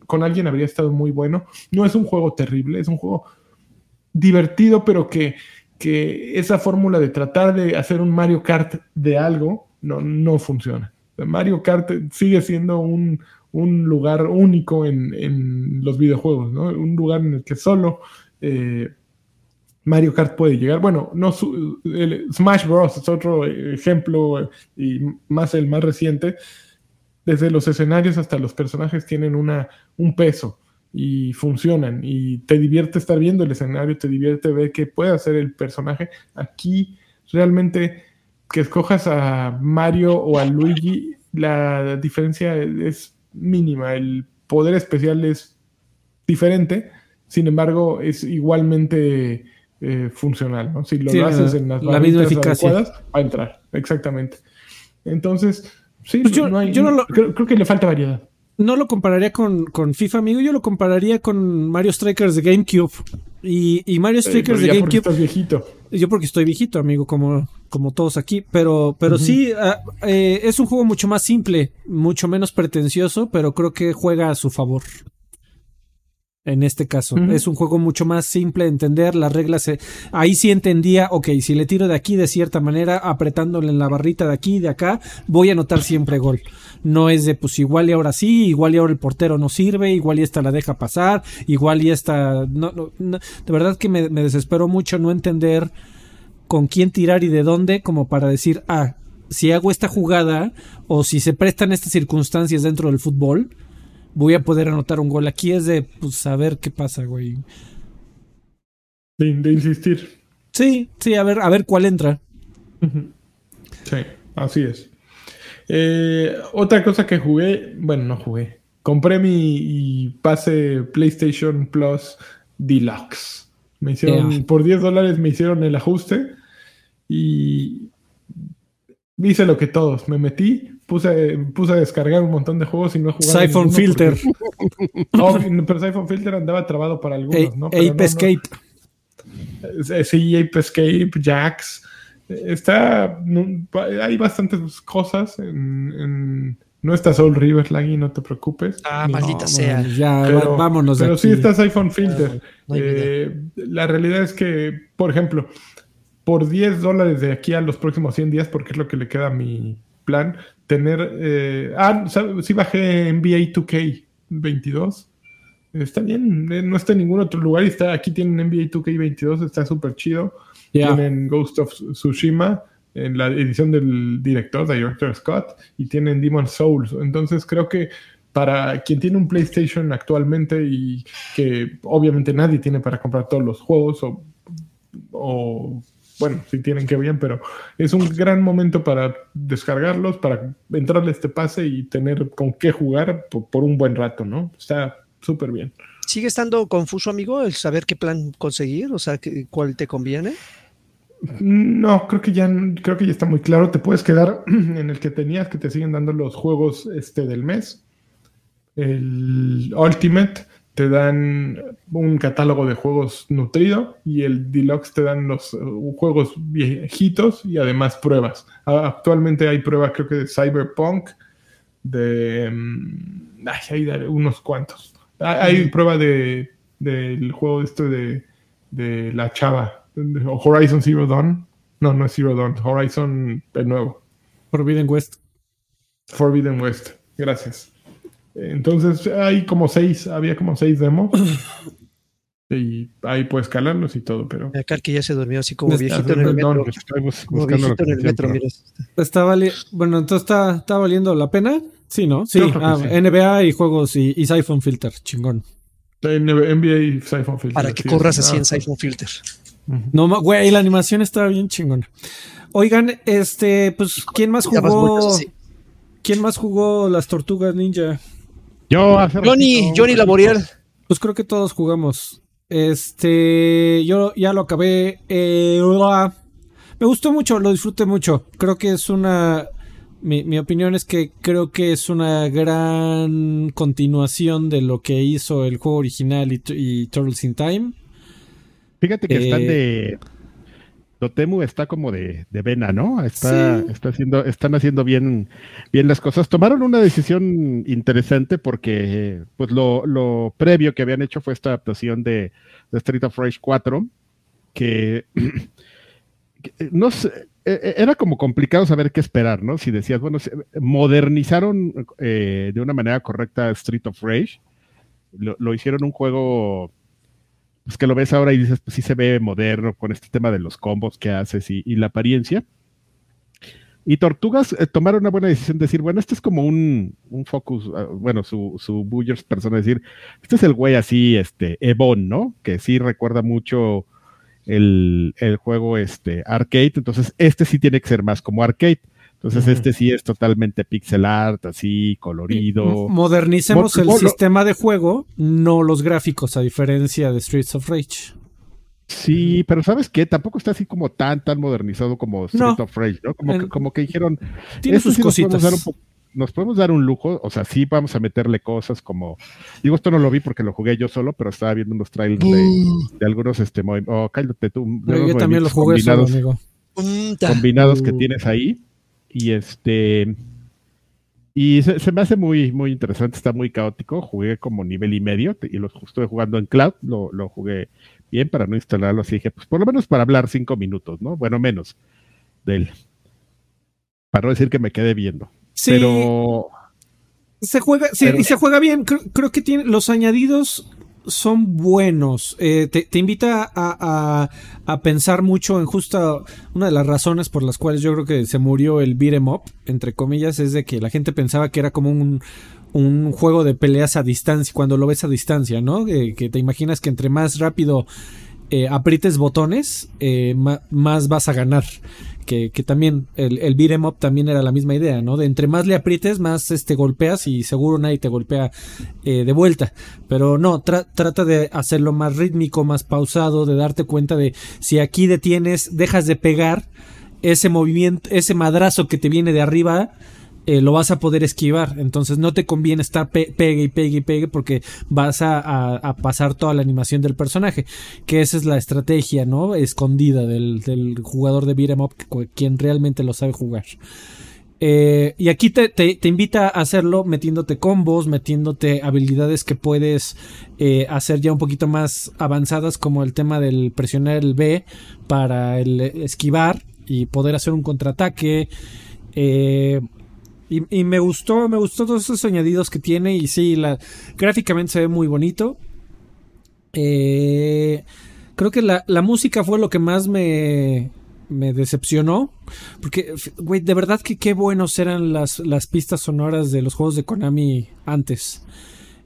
con alguien habría estado muy bueno. No es un juego terrible, es un juego divertido, pero que que esa fórmula de tratar de hacer un Mario Kart de algo no, no funciona. Mario Kart sigue siendo un, lugar único en, los videojuegos, ¿no? Un lugar en el que solo eh, Mario Kart puede llegar. Bueno, no Smash Bros. es otro ejemplo y más el más reciente. Desde los escenarios hasta los personajes tienen una, un peso y funcionan y te divierte estar viendo el escenario, te divierte ver qué puede hacer el personaje. Aquí realmente que escojas a Mario o a Luigi, la diferencia es mínima, el poder especial es diferente, sin embargo es igualmente eh, funcional, Si lo haces en las la misma eficacia. va a entrar, exactamente. Entonces, sí, pues yo, no creo que le falta variedad no lo compararía con, FIFA, amigo. Yo lo compararía con Mario Strikers de GameCube. Y, Mario Strikers de GameCube. Estás viejito. Yo porque estoy viejito, amigo, como, como todos aquí. Pero, pero sí, ah, eh, es un juego mucho más simple, mucho menos pretencioso, pero creo que juega a su favor en este caso. Es un juego mucho más simple de entender, las reglas, ahí sí entendía, ok, si le tiro de aquí de cierta manera, apretándole en la barrita de aquí y de acá, voy a anotar siempre gol. No es de, pues igual y ahora sí, igual y ahora el portero no sirve, igual y esta la deja pasar, igual y esta, no, no, de verdad que me, me desesperó mucho no entender con quién tirar y de dónde, como para decir, ah, si hago esta jugada o si se prestan estas circunstancias dentro del fútbol, voy a poder anotar un gol. Aquí es de pues, saber qué pasa, güey. De, insistir. Sí, sí, a ver, a ver cuál entra. Sí, así es. Eh, otra cosa que jugué, bueno, no jugué. Compré mi pase PlayStation Plus Deluxe. Me hicieron, por 10 dólares me hicieron el ajuste y hice lo que todos. Me metí, puse, puse a descargar un montón de juegos y no jugué. Siphon Filter. [LAUGHS] pero Siphon Filter andaba trabado para algunos, ¿no? Ape Escape. Eh, sí, Ape Escape, Jax. Está. hay bastantes cosas en, no está Soul River, Laggy, no te preocupes. Ah, maldita sea. Ya, vámonos. Pero sí está Siphon Filter. Eh, la realidad es que, por ejemplo, por 10 dólares de aquí a los próximos 100 días, porque es lo que le queda a mi plan, tener... Eh, ah, sí bajé NBA 2K 22. Está bien, eh, no está en ningún otro lugar. Está, aquí tienen NBA 2K 22, está súper chido. Tienen Ghost of Tsushima en la edición del director, Director Scott, y tienen Demon Souls. Entonces creo que para quien tiene un PlayStation actualmente y que obviamente nadie tiene para comprar todos los juegos o, o bueno, si tienen que bien, pero es un gran momento para descargarlos, para entrarle este pase y tener con qué jugar por, un buen rato, ¿no? Está súper bien. ¿Sigue estando confuso, amigo, el saber qué plan conseguir? O sea, ¿cuál te conviene? No, creo que ya creo que ya está muy claro. Te puedes quedar [CLEARS THROAT] en el que tenías, que te siguen dando los juegos este del mes. El Ultimate te dan un catálogo de juegos nutrido y el deluxe te dan los uh, juegos viejitos y además pruebas. Actualmente hay pruebas creo que de Cyberpunk, de... Um, ay, hay unos cuantos. Hay, prueba de del juego este de, de la chava, Horizon Zero Dawn. No, no es Zero Dawn, Horizon el nuevo. Forbidden West. Forbidden West, gracias. Entonces hay como seis, había como seis demos. [COUGHS] y ahí puedes calarlos y todo, pero. Acá que ya se durmió así como viejito en el metro. Como viejito en el metro, mira. Está bueno, entonces está, está valiendo la pena. Sí, ¿no? Sí, ah, NBA y juegos y, y Siphon Filter, chingón. NBA y Siphon Filter. Para que corras así en Siphon Filter. No, güey, la animación está bien chingona. Oigan, este, pues, ¿quién más jugó? ¿Quién más jugó las Tortugas Ninja? Yo, Johnny, Johnny Laboriel. Pues creo que todos jugamos. Este, yo ya lo acabé. Eh, me gustó mucho, lo disfruté mucho. Creo que es una. Mi, opinión es que creo que es una gran continuación de lo que hizo el juego original y, y Turtles in Time. Fíjate que están de eh, Dotemu está como de, vena, ¿no? Está, está haciendo, están haciendo bien, bien las cosas. Tomaron una decisión interesante porque pues lo, previo que habían hecho fue esta adaptación de, Street of Rage 4, que, [CLEARS THROAT] no sé, e, e, era como complicado saber qué esperar, ¿no? Si decías, bueno, modernizaron eh, de una manera correcta Street of Rage, lo, lo hicieron un juego pues que lo ves ahora y dices, pues sí se ve moderno con este tema de los combos que haces y, la apariencia. Y Tortugas eh, tomaron una buena decisión de decir, bueno, este es como un, focus, ah, bueno, su, su Buyers persona, decir, este es el güey así, este, Ebon, ¿no? Que sí recuerda mucho el, el, juego este, arcade, entonces este sí tiene que ser más como arcade. Entonces, este sí es totalmente pixel art, así, colorido. Modernicemos el sistema de juego, no los gráficos, a diferencia de Streets of Rage. Sí, pero ¿sabes qué? Tampoco está así como tan, tan modernizado como Streets of Rage, ¿no? Como, que, como que dijeron. Tiene sus cositas. Nos podemos, dar un lujo, o sea, sí vamos a meterle cosas como. Digo, esto no lo vi porque lo jugué yo solo, pero estaba viendo unos trailers de, algunos este Oh, cállate tú. yo también lo jugué solo, amigo. Combinados que uh. tienes ahí y este. Y se, me hace muy, muy interesante, está muy caótico. Jugué como nivel y medio y lo estuve jugando en cloud, lo, lo, jugué bien para no instalarlo. Así dije, pues por lo menos para hablar cinco minutos, ¿no? Bueno, menos de él. Para no decir que me quedé viendo. Sí. Pero. Se juega, sí, y se juega bien. Creo, creo, que tiene los añadidos son buenos. Eh, te, invita a, pensar mucho en justo una de las razones por las cuales yo creo que se murió el beat'em up, entre comillas, es de que la gente pensaba que era como un, un juego de peleas a distancia, cuando lo ves a distancia, ¿no? que te imaginas que entre más rápido eh, aprietes botones, eh, más vas a ganar que, también el, el beat em up también era la misma idea, ¿no? De entre más le aprietes, más este golpeas y seguro nadie te golpea eh, de vuelta. Pero no, trata de hacerlo más rítmico, más pausado, de darte cuenta de si aquí detienes, dejas de pegar ese movimiento, ese madrazo que te viene de arriba, eh, lo vas a poder esquivar. Entonces no te conviene estar pegue y pegue y pegue porque vas a, pasar toda la animación del personaje. Que esa es la estrategia, ¿no? Escondida del, jugador de beat'em up, quien realmente lo sabe jugar. Eh, y aquí te, invita a hacerlo metiéndote combos, metiéndote habilidades que puedes eh, hacer ya un poquito más avanzadas, como el tema del presionar el B para el esquivar y poder hacer un contraataque. Y, me gustó, me gustó todos esos añadidos que tiene. Y sí, la, gráficamente se ve muy bonito. Eh, creo que la, música fue lo que más me, me decepcionó. Porque, güey, de verdad que qué buenos eran las, las pistas sonoras de los juegos de Konami antes.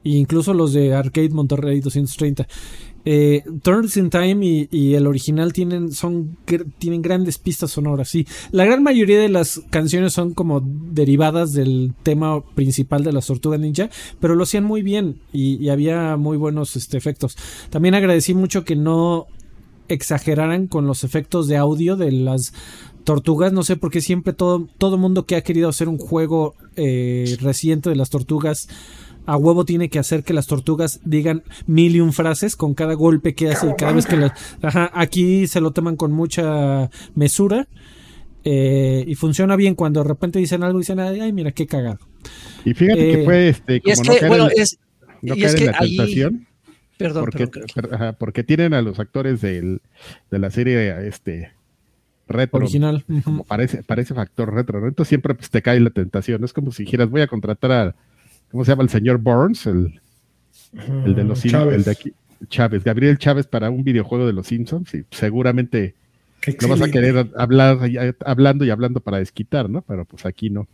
E incluso los de Arcade Monterrey 230. Eh, Turns in Time y, el original tienen, son, tienen grandes pistas sonoras, sí. La gran mayoría de las canciones son como derivadas del tema principal de la Tortuga Ninja, pero lo hacían muy bien y, había muy buenos este, efectos. También agradecí mucho que no exageraran con los efectos de audio de las tortugas. No sé por qué siempre todo, todo mundo que ha querido hacer un juego eh, reciente de las tortugas a huevo tiene que hacer que las tortugas digan mil y un frases con cada golpe que hace y cada vez que las... Ajá, aquí se lo toman con mucha mesura eh, y funciona bien cuando de repente dicen algo y dicen, ay, mira, qué cagado. Y fíjate que eh, fue este, como no caer, en, la tentación. Perdón, porque, perdón, porque tienen a los actores del, de la serie este retro. Original. Como parece, parece factor retro. Retro siempre pues, te cae la tentación. Es como si dijeras, voy a contratar a, ¿cómo se llama? El señor Burns, el, el de los Chávez. el de aquí. Chávez, Gabriel Chávez para un videojuego de los Simpsons. Y seguramente no vas a querer hablar hablando y hablando para desquitar, ¿no? Pero pues aquí no.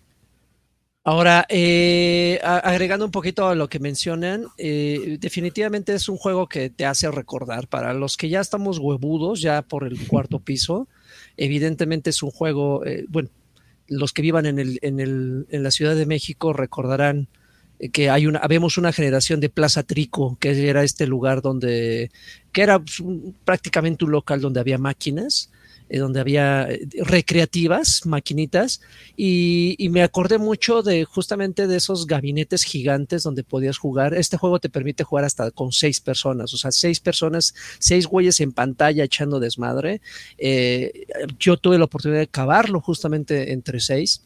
Ahora, eh, agregando un poquito a lo que mencionan, eh, definitivamente es un juego que te hace recordar. Para los que ya estamos huevudos, ya por el cuarto [LAUGHS] piso, evidentemente es un juego, eh, bueno, los que vivan en, el, en, el, en la Ciudad de México recordarán que hay una, vemos una generación de Plaza Trico, que era este lugar donde, que era prácticamente un local donde había máquinas eh, donde había eh, recreativas, maquinitas, y, me acordé mucho de justamente de esos gabinetes gigantes donde podías jugar. Este juego te permite jugar hasta con seis personas, o sea, seis personas, seis güeyes en pantalla echando desmadre. Eh, yo tuve la oportunidad de acabarlo justamente entre seis.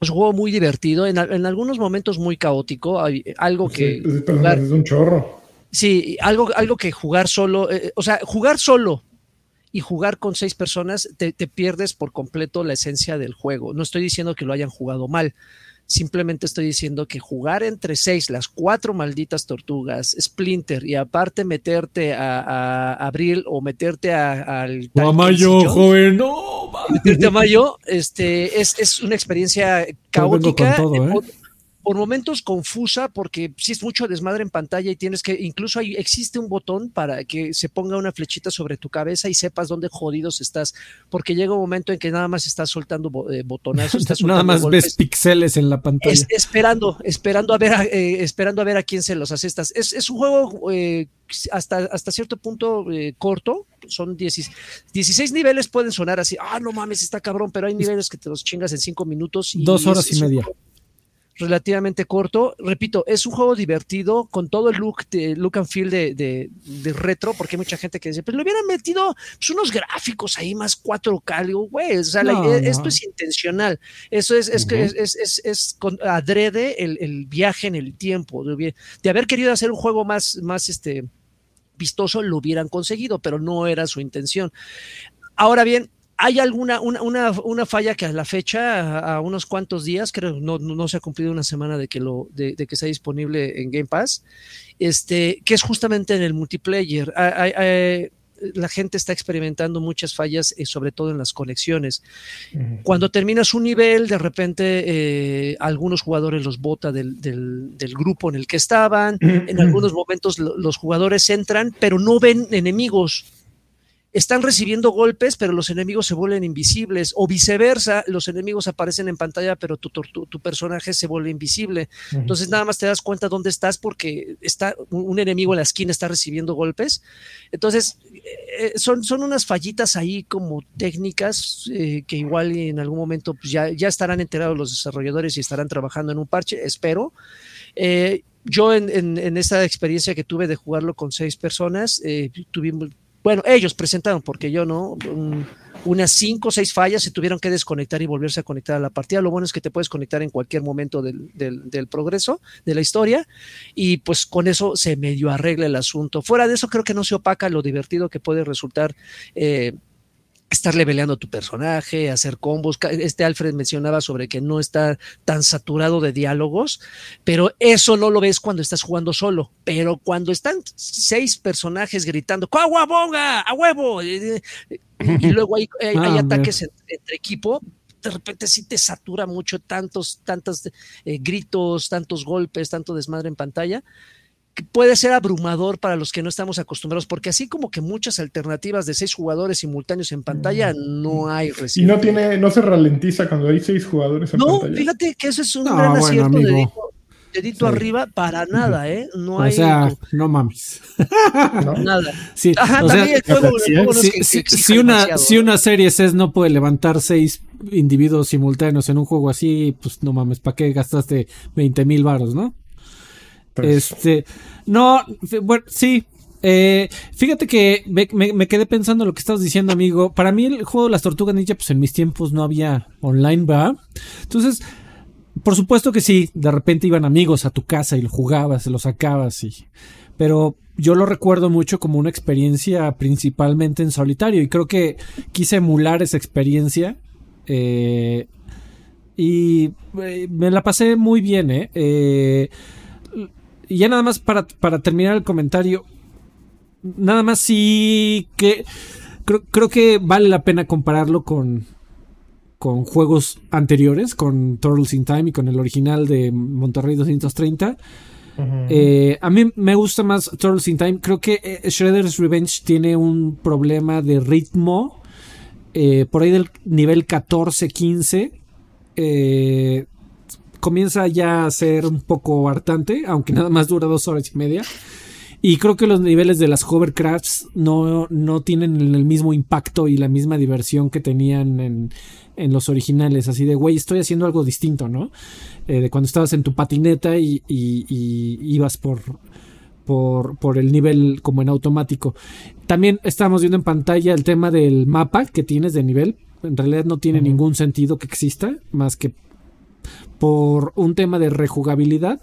Un juego muy divertido, en, en algunos momentos muy caótico, hay algo que... Sí, jugar, es un chorro. Sí, algo, algo que jugar solo, eh, o sea, jugar solo y jugar con seis personas, te, te, pierdes por completo la esencia del juego. No estoy diciendo que lo hayan jugado mal, simplemente estoy diciendo que jugar entre seis, las cuatro malditas tortugas, Splinter, y aparte meterte a, a Abril o meterte al... A Mayo, joven, no. Meterte a Mayo, este, es, es una experiencia caótica. Todo, ¿eh? Por momentos confusa porque si es mucho desmadre en pantalla y tienes que, incluso ahí existe un botón para que se ponga una flechita sobre tu cabeza y sepas dónde jodidos estás, porque llega un momento en que nada más estás soltando eh, botonazos. [LAUGHS] Estás nada más golpes. ves pixeles en la pantalla. Es, esperando, esperando a ver a, eh, esperando a ver a quién se los asestas. Es, es un juego eh, hasta, hasta cierto punto eh, corto, son 10, 16 niveles, pueden sonar así, ah, no mames, está cabrón, pero hay niveles que te los chingas en 5 minutos. Y Dos horas es, y media. Relativamente corto. Repito, es un juego divertido con todo el look, de, look and feel de, de, de, retro, porque hay mucha gente que dice, pues le hubieran metido pues, unos gráficos ahí más 4K. Digo, güey, o sea, no, la, no. esto es intencional. Eso es, es uh -huh. es, es, es, es con, adrede el, el, viaje en el tiempo. De, de, haber querido hacer un juego más, más este vistoso, lo hubieran conseguido, pero no era su intención. Ahora bien, hay alguna una, una, una, falla que a la fecha, a, a unos cuantos días, creo no, no, no, se ha cumplido una semana de que lo de, de, que está disponible en Game Pass, este, que es justamente en el multiplayer. Hay, hay, la gente está experimentando muchas fallas, eh, sobre todo en las conexiones. Uh -huh. Cuando terminas un nivel, de repente eh, algunos jugadores los bota del, del, del, grupo en el que estaban, uh -huh. en algunos momentos los jugadores entran, pero no ven enemigos están recibiendo golpes, pero los enemigos se vuelven invisibles, o viceversa, los enemigos aparecen en pantalla, pero tu, tu, tu personaje se vuelve invisible. Uh -huh. Entonces nada más te das cuenta dónde estás porque está un enemigo en la esquina está recibiendo golpes. Entonces eh, son, son unas fallitas ahí como técnicas eh, que igual en algún momento pues ya, ya estarán enterados los desarrolladores y estarán trabajando en un parche, espero. Eh, yo en, en, en, esta experiencia que tuve de jugarlo con seis personas, eh, tuvimos bueno, ellos presentaron, porque yo no, un, unas cinco o seis fallas se tuvieron que desconectar y volverse a conectar a la partida. Lo bueno es que te puedes conectar en cualquier momento del, del, del progreso, de la historia, y pues con eso se medio arregla el asunto. Fuera de eso, creo que no se opaca lo divertido que puede resultar. Eh, estar leveleando tu personaje, hacer combos. Este Alfred mencionaba sobre que no está tan saturado de diálogos, pero eso no lo ves cuando estás jugando solo. Pero cuando están seis personajes gritando ¡Coahuabonga! ¡A huevo! Y, luego hay, hay, [LAUGHS] hay ah, ataques entre, entre equipo, de repente sí te satura mucho tantos, tantos eh, gritos, tantos golpes, tanto desmadre en pantalla, puede ser abrumador para los que no estamos acostumbrados, porque así como que muchas alternativas de seis jugadores simultáneos en pantalla, no hay Y no tiene, no se ralentiza cuando hay seis jugadores en no, pantalla. No, fíjate que eso es un no, gran bueno, acierto amigo. dedito, dedito sí. arriba, para nada, ¿eh? No hay. O sea, no mames. ¿No? Nada. Sí, Ajá, o también sea, el juego, el juego no si, es que, si, si una, demasiado. si una serie CES no puede levantar seis individuos simultáneos en un juego así, pues no mames, ¿para qué gastaste 20 mil varos, no? Pues. Este, no, bueno, sí. Eh, fíjate que me, quedé pensando en lo que estabas diciendo, amigo. Para mí el juego de las tortugas ninja, pues en mis tiempos no había online, ¿va? Entonces, por supuesto que sí, de repente iban amigos a tu casa y lo jugabas, lo sacabas y... pero yo lo recuerdo mucho como una experiencia principalmente en solitario y creo que quise emular esa experiencia eh, y eh, me la pasé muy bien, ¿eh? ¿eh? Y ya nada más para, para, terminar el comentario, nada más sí que creo, creo que vale la pena compararlo con, con juegos anteriores, con Turtles in Time y con el original de Monterrey 230. Eh, a mí me gusta más Turtles in Time. Creo que eh, Shredder's Revenge tiene un problema de ritmo. Eh, por ahí del nivel 14-15. Comienza ya a ser un poco hartante, aunque nada más dura dos horas y media. Y creo que los niveles de las hovercrafts no, no tienen el mismo impacto y la misma diversión que tenían en, en los originales, así de, güey, estoy haciendo algo distinto, ¿no? Eh, de cuando estabas en tu patineta y, ibas por, por, por, el nivel como en automático. También estamos viendo en pantalla el tema del mapa que tienes de nivel. En realidad no tiene ningún sentido que exista, más que por un tema de rejugabilidad.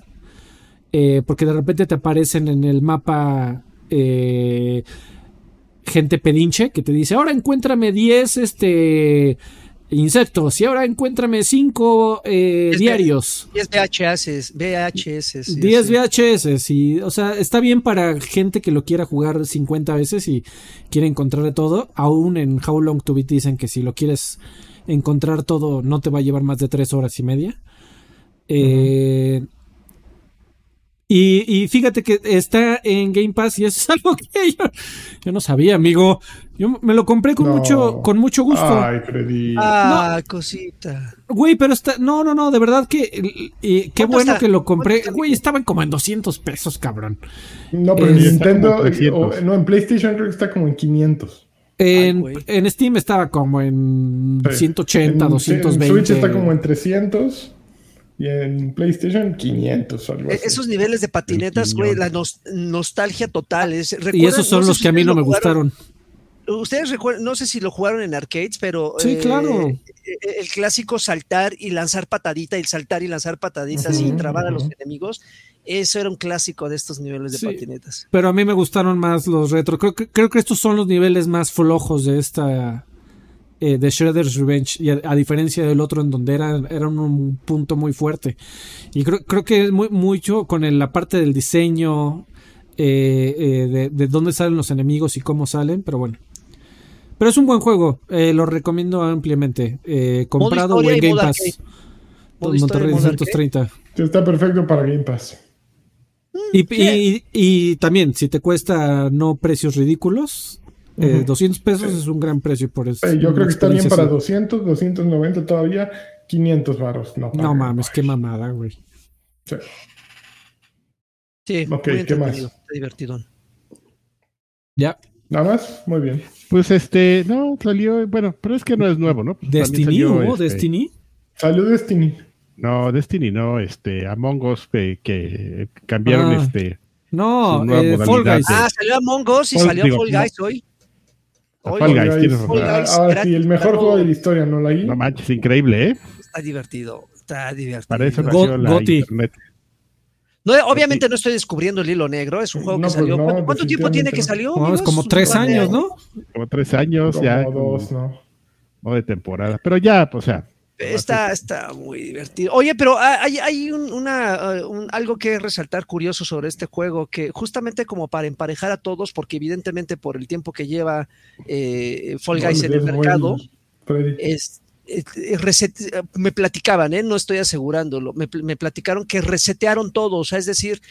Eh, porque de repente te aparecen en el mapa eh, gente pedinche que te dice, ahora encuéntrame 10 este insectos. Y ahora encuéntrame 5 eh, diarios. 10 VHS. VHS 10 VHS. Y, o sea, está bien para gente que lo quiera jugar 50 veces y quiere encontrar de todo. Aún en How Long to Beat dicen que si lo quieres encontrar todo no te va a llevar más de 3 horas y media. Eh, y, fíjate que está en Game Pass y es [LAUGHS] algo que yo, no sabía, amigo. Yo me lo compré con mucho con mucho gusto. Ay, Freddy. Ah, cosita. Güey, pero está no, no, no, de verdad que y, qué bueno que lo compré. Güey, estaban como en 200 pesos, cabrón. No, pero en Nintendo no en PlayStation creo que está como en 500. En, en Steam estaba como en 180, 220. En Switch está como en 300. Y en PlayStation 500 algo e-, Esos niveles de patinetas, güey, la nostalgia total. Es, y esos son los que a mí no me gustaron. Ustedes recuerdan, no sé si lo jugaron en arcades, pero sí, claro. Eh, eh, el clásico saltar y lanzar patadita y saltar y lanzar pataditas y trabar a los enemigos, eso era un clásico de estos niveles de patinetas. Pero a mí me gustaron más los retro. Creo que, creo que estos son los niveles más flojos de esta eh, de Shredder's Revenge, y a, diferencia del otro en donde era, era un, punto muy fuerte. Y creo, creo que es muy, mucho con la parte del diseño, eh, eh, de, dónde salen los enemigos y cómo salen, pero bueno. Pero es un buen juego, lo recomiendo ampliamente. comprado en Game Pass. Monterrey 230. Está perfecto para Game Pass. Y, y, también, si te cuesta no precios ridículos, 200 eh, pesos es un gran precio por eso. yo creo que está bien para 200, 290 todavía, 500 varos. No, no mames, qué mamada, güey. Sí. Sí, ok, ¿qué más? Está divertido. Ya. Nada más, muy bien. Pues este, no, salió, bueno, pero es que no es nuevo, ¿no? Pues ¿Destiny o este, Destiny? Salió Destiny. No, Destiny no, este, Among Us que, cambiaron ah. este. No, eh, Fall Guys. Ah, salió Among Us y salió Fall Guys hoy. Fall Guys, tienes Ahora sí, el mejor juego de la historia, ¿no? La No manches, increíble, ¿eh? Está divertido, está divertido. Para eso nació la internet. No, obviamente no estoy descubriendo el hilo negro, es un juego que pues salió. ¿Cuánto, tiempo tiene que salió? como tres años, ¿no? Como tres años, ya. Como dos, ¿no? No de temporada. Pero ya, pues, o sea, Está, está muy divertido. Oye, pero hay, hay una, uh, algo que resaltar curioso sobre este juego, que justamente como para emparejar a todos, porque evidentemente por el tiempo que lleva eh, Fall Guys en el mercado, es, eh, eh, me platicaban, ¿eh? no estoy asegurándolo, me, platicaron que resetearon todo, o sea, es decir,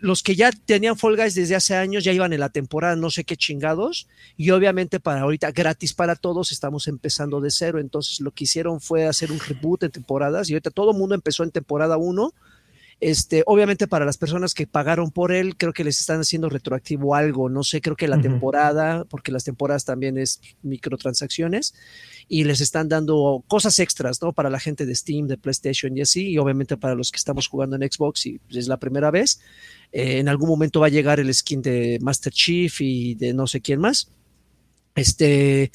los que ya tenían Fall Guys desde hace años ya iban en la temporada no sé qué chingados, y obviamente para ahorita gratis para todos estamos empezando de cero, entonces lo que hicieron fue hacer un reboot de temporadas y ahorita todo el mundo empezó en temporada 1 este, obviamente para las personas que pagaron por él, creo que les están haciendo retroactivo algo, no sé, creo que la temporada, porque las temporadas también es microtransacciones, y les están dando cosas extras, ¿no? Para la gente de Steam, de PlayStation y así, y obviamente para los que estamos jugando en Xbox y es la primera vez, eh, en algún momento va a llegar el skin de Master Chief y de no sé quién más. Este,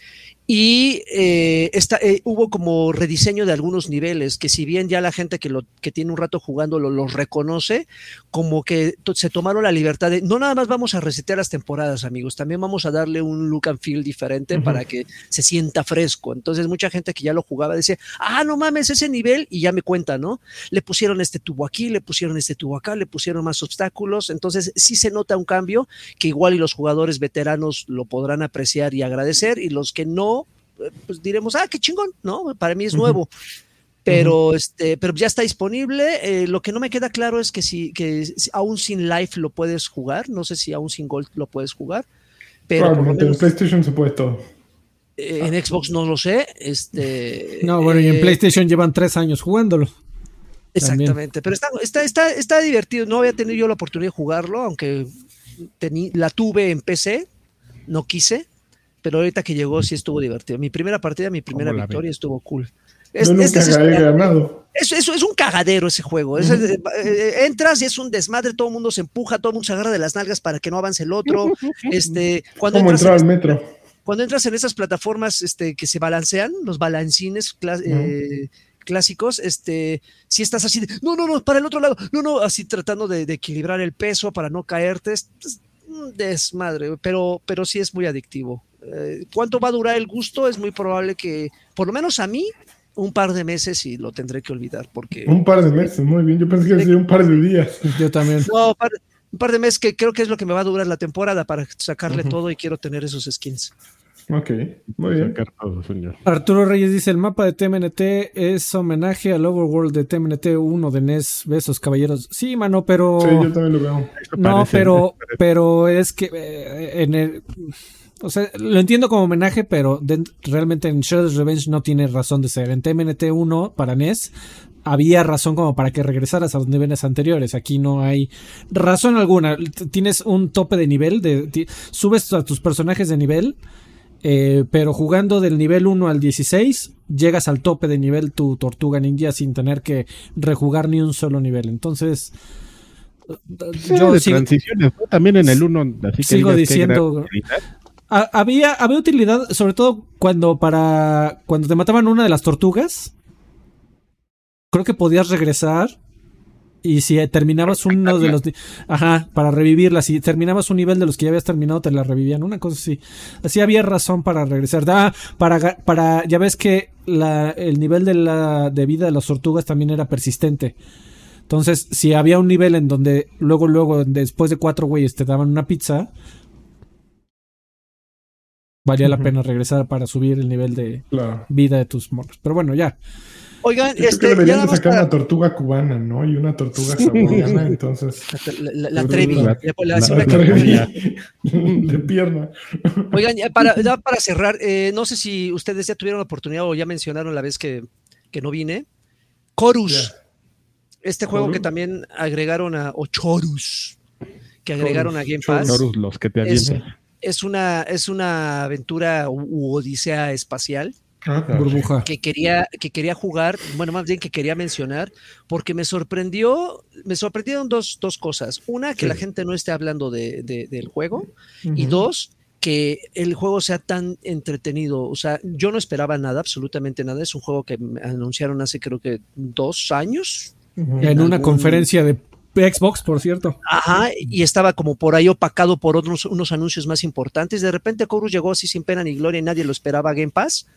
Y eh, eh, hubo como rediseño de algunos niveles, que si bien ya la gente que, lo, que tiene un rato jugando lo, los reconoce, como que se tomaron la libertad de, no nada más vamos a resetear las temporadas, amigos, también vamos a darle un look and feel diferente para que se sienta fresco. Entonces mucha gente que ya lo jugaba decía, ah, no mames, ese nivel, y ya me cuenta, ¿no? Le pusieron este tubo aquí, le pusieron este tubo acá, le pusieron más obstáculos, entonces sí se nota un cambio que igual y los jugadores veteranos lo podrán apreciar y agradecer, y los que no, pues diremos, ah, qué chingón, ¿no? Para mí es nuevo. Pero, este, pero ya está disponible. Eh, lo que no me queda claro es que si, que aún sin live lo puedes jugar. No sé si aún sin Gold lo puedes jugar. Pero en PlayStation se puede todo. Eh, en Xbox no lo sé. Este, no, bueno, y en eh, PlayStation llevan tres años jugándolo. Exactamente, pero está, está, está, está, divertido. No había tenido yo la oportunidad de jugarlo, aunque la tuve en PC, no quise pero ahorita que llegó sí estuvo divertido. Mi primera partida, mi primera victoria estuvo cool. Es, no este es, ganado. Es, es, un cagadero ese juego. Eh, entras y es un desmadre, todo el mundo se empuja, todo el mundo se agarra de las nalgas para que no avance el otro. [LAUGHS] Este, cuando entras entrar al metro. Cuando entras en esas plataformas este, que se balancean, los balancines eh, clásicos, este, si estás así de, no, no, no, para el otro lado, no, no, así tratando de, equilibrar el peso para no caerte, es, un desmadre, pero, pero sí es muy adictivo. Eh, ¿Cuánto va a durar el gusto? Es muy probable que, por lo menos a mí, un par de meses y lo tendré que olvidar. porque Un par de meses, muy bien. Yo pensé que sería un par de días. Yo también. No, un par de meses que creo que es lo que me va a durar la temporada para sacarle todo y quiero tener esos skins. Ok, muy bien. Arturo Reyes dice: el mapa de TMNT es homenaje al Overworld de TMNT 1 de NES. Besos, caballeros. Sí, mano, pero. Sí, yo también lo veo. No, pero, pero es que eh, en el o sea, lo entiendo como homenaje, pero realmente en Shredder's Revenge no tiene razón de ser. En TMNT 1 para NES había razón como para que regresaras a los niveles anteriores. Aquí no hay razón alguna. Tienes un tope de nivel, de, subes a tus personajes de nivel, eh, pero jugando del nivel 1 al 16, llegas al tope de nivel tu tortuga ninja sin tener que rejugar ni un solo nivel. Entonces... yo de transiciones, también en el 1, así que sigo había, había utilidad, sobre todo cuando para. cuando te mataban una de las tortugas. Creo que podías regresar. Y si terminabas uno de los. Ajá, para revivirla. Si terminabas un nivel de los que ya habías terminado, te la revivían. Una cosa así. Así había razón para regresar. Para, para. Ya ves que la, el nivel de, la, de vida de las tortugas también era persistente. Entonces, si había un nivel en donde luego, luego, después de cuatro güeyes te daban una pizza, valía la pena regresar para subir el nivel de vida de tus morros. Pero bueno, ya. Oigan, Yo este, deberían de sacar una tortuga cubana, ¿no? Y una tortuga saboreana, [LAUGHS] entonces. La, la, Trevi. La, [LAUGHS] de pierna. Oigan, ya para, ya para cerrar, eh, no sé si ustedes ya tuvieron la oportunidad o ya mencionaron la vez que, que no vine. Chorus. Este juego que también agregaron a. O Chorus. Que agregaron a Game Pass. Chorus, los que te avientan es una, es una aventura u, odisea espacial. Ah, burbuja. Que quería, que quería jugar, bueno, más bien que quería mencionar, porque me sorprendió, me sorprendieron dos, dos cosas. Una, que la gente no esté hablando de, del juego, y dos, que el juego sea tan entretenido. O sea, yo no esperaba nada, absolutamente nada. Es un juego que anunciaron hace creo que dos años. En una conferencia de Xbox, por cierto. Ajá, y estaba como por ahí opacado por otros unos anuncios más importantes. De repente Chorus llegó así sin pena ni gloria y nadie lo esperaba Game Pass.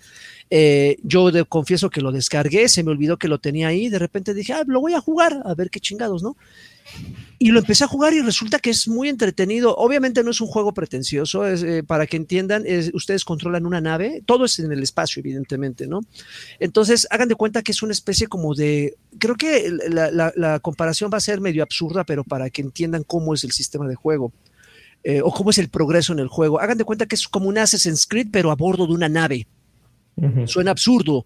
Eh, yo confieso que lo descargué, se me olvidó que lo tenía ahí. De repente dije, ah, lo voy a jugar, a ver qué chingados, ¿no? Y lo empecé a jugar y resulta que es muy entretenido. Obviamente no es un juego pretencioso, eh, para que entiendan, ustedes controlan una nave, todo es en el espacio, evidentemente, ¿no? Entonces, hagan de cuenta que es una especie como de, creo que la, comparación va a ser medio absurda, pero para que entiendan cómo es el sistema de juego. Eh, o cómo es el progreso en el juego. Hagan de cuenta que es como un Assassin's Creed, pero a bordo de una nave. Suena absurdo,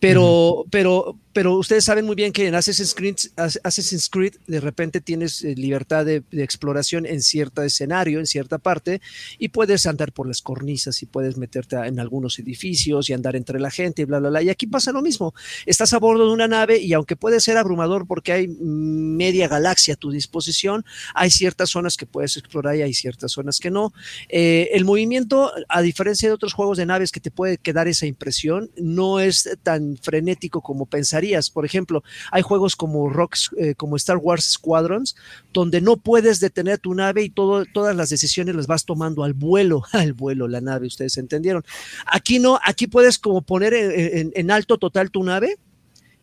pero, pero pero ustedes saben muy bien que en Assassin's Creed, de repente tienes eh, libertad de, exploración en cierto escenario, en cierta parte, y puedes andar por las cornisas y puedes meterte en algunos edificios y andar entre la gente y bla, bla, bla. Y aquí pasa lo mismo. Estás a bordo de una nave y aunque puede ser abrumador porque hay media galaxia a tu disposición, hay ciertas zonas que puedes explorar y hay ciertas zonas que no. Eh, el movimiento, a diferencia de otros juegos de naves que te puede quedar esa impresión, no es tan frenético como por ejemplo, hay juegos como Rocks, eh, como Star Wars Squadrons, donde no puedes detener tu nave y todo, todas las decisiones las vas tomando al vuelo, [LAUGHS] al vuelo la nave, ustedes entendieron. Aquí no, aquí puedes como poner en alto total tu nave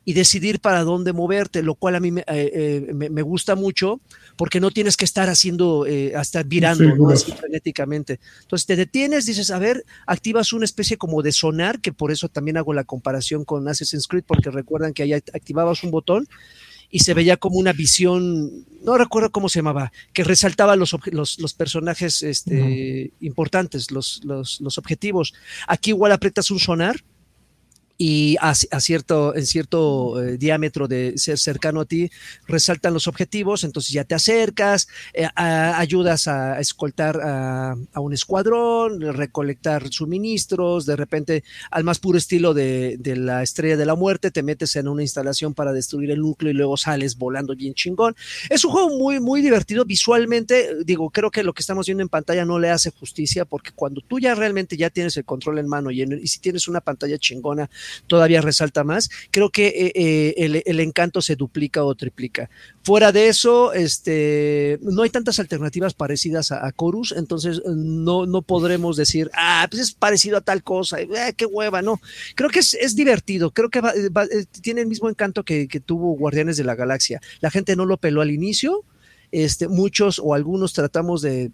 y decidir para dónde moverte, lo cual a mí me, eh, eh, gusta mucho porque no tienes que estar haciendo, eh, hasta virando frenéticamente. Entonces te detienes, dices, a ver, activas una especie como de sonar, que por eso también hago la comparación con Assassin's Creed, porque recuerdan que ahí activabas un botón y se veía como una visión, no recuerdo cómo se llamaba, que resaltaba los, los, personajes este, importantes, los, los, objetivos. Aquí igual aprietas un sonar y a, cierto, en cierto eh, diámetro de ser cercano a ti resaltan los objetivos, entonces ya te acercas, eh, ayudas a escoltar a, un escuadrón, recolectar suministros, de repente al más puro estilo de, la estrella de la muerte, te metes en una instalación para destruir el núcleo y luego sales volando bien chingón. Es un juego muy, muy divertido visualmente, digo, creo que lo que estamos viendo en pantalla no le hace justicia porque cuando tú ya realmente ya tienes el control en mano y si tienes una pantalla chingona, todavía resalta más. Creo que eh, eh, el, encanto se duplica o triplica. Fuera de eso, este, no hay tantas alternativas parecidas a, Chorus, entonces no, no podremos decir, ah, pues es parecido a tal cosa, eh, qué hueva, no. Creo que es, divertido, creo que tiene el mismo encanto que, que tuvo Guardianes de la Galaxia. La gente no lo peló al inicio, este, muchos o algunos tratamos de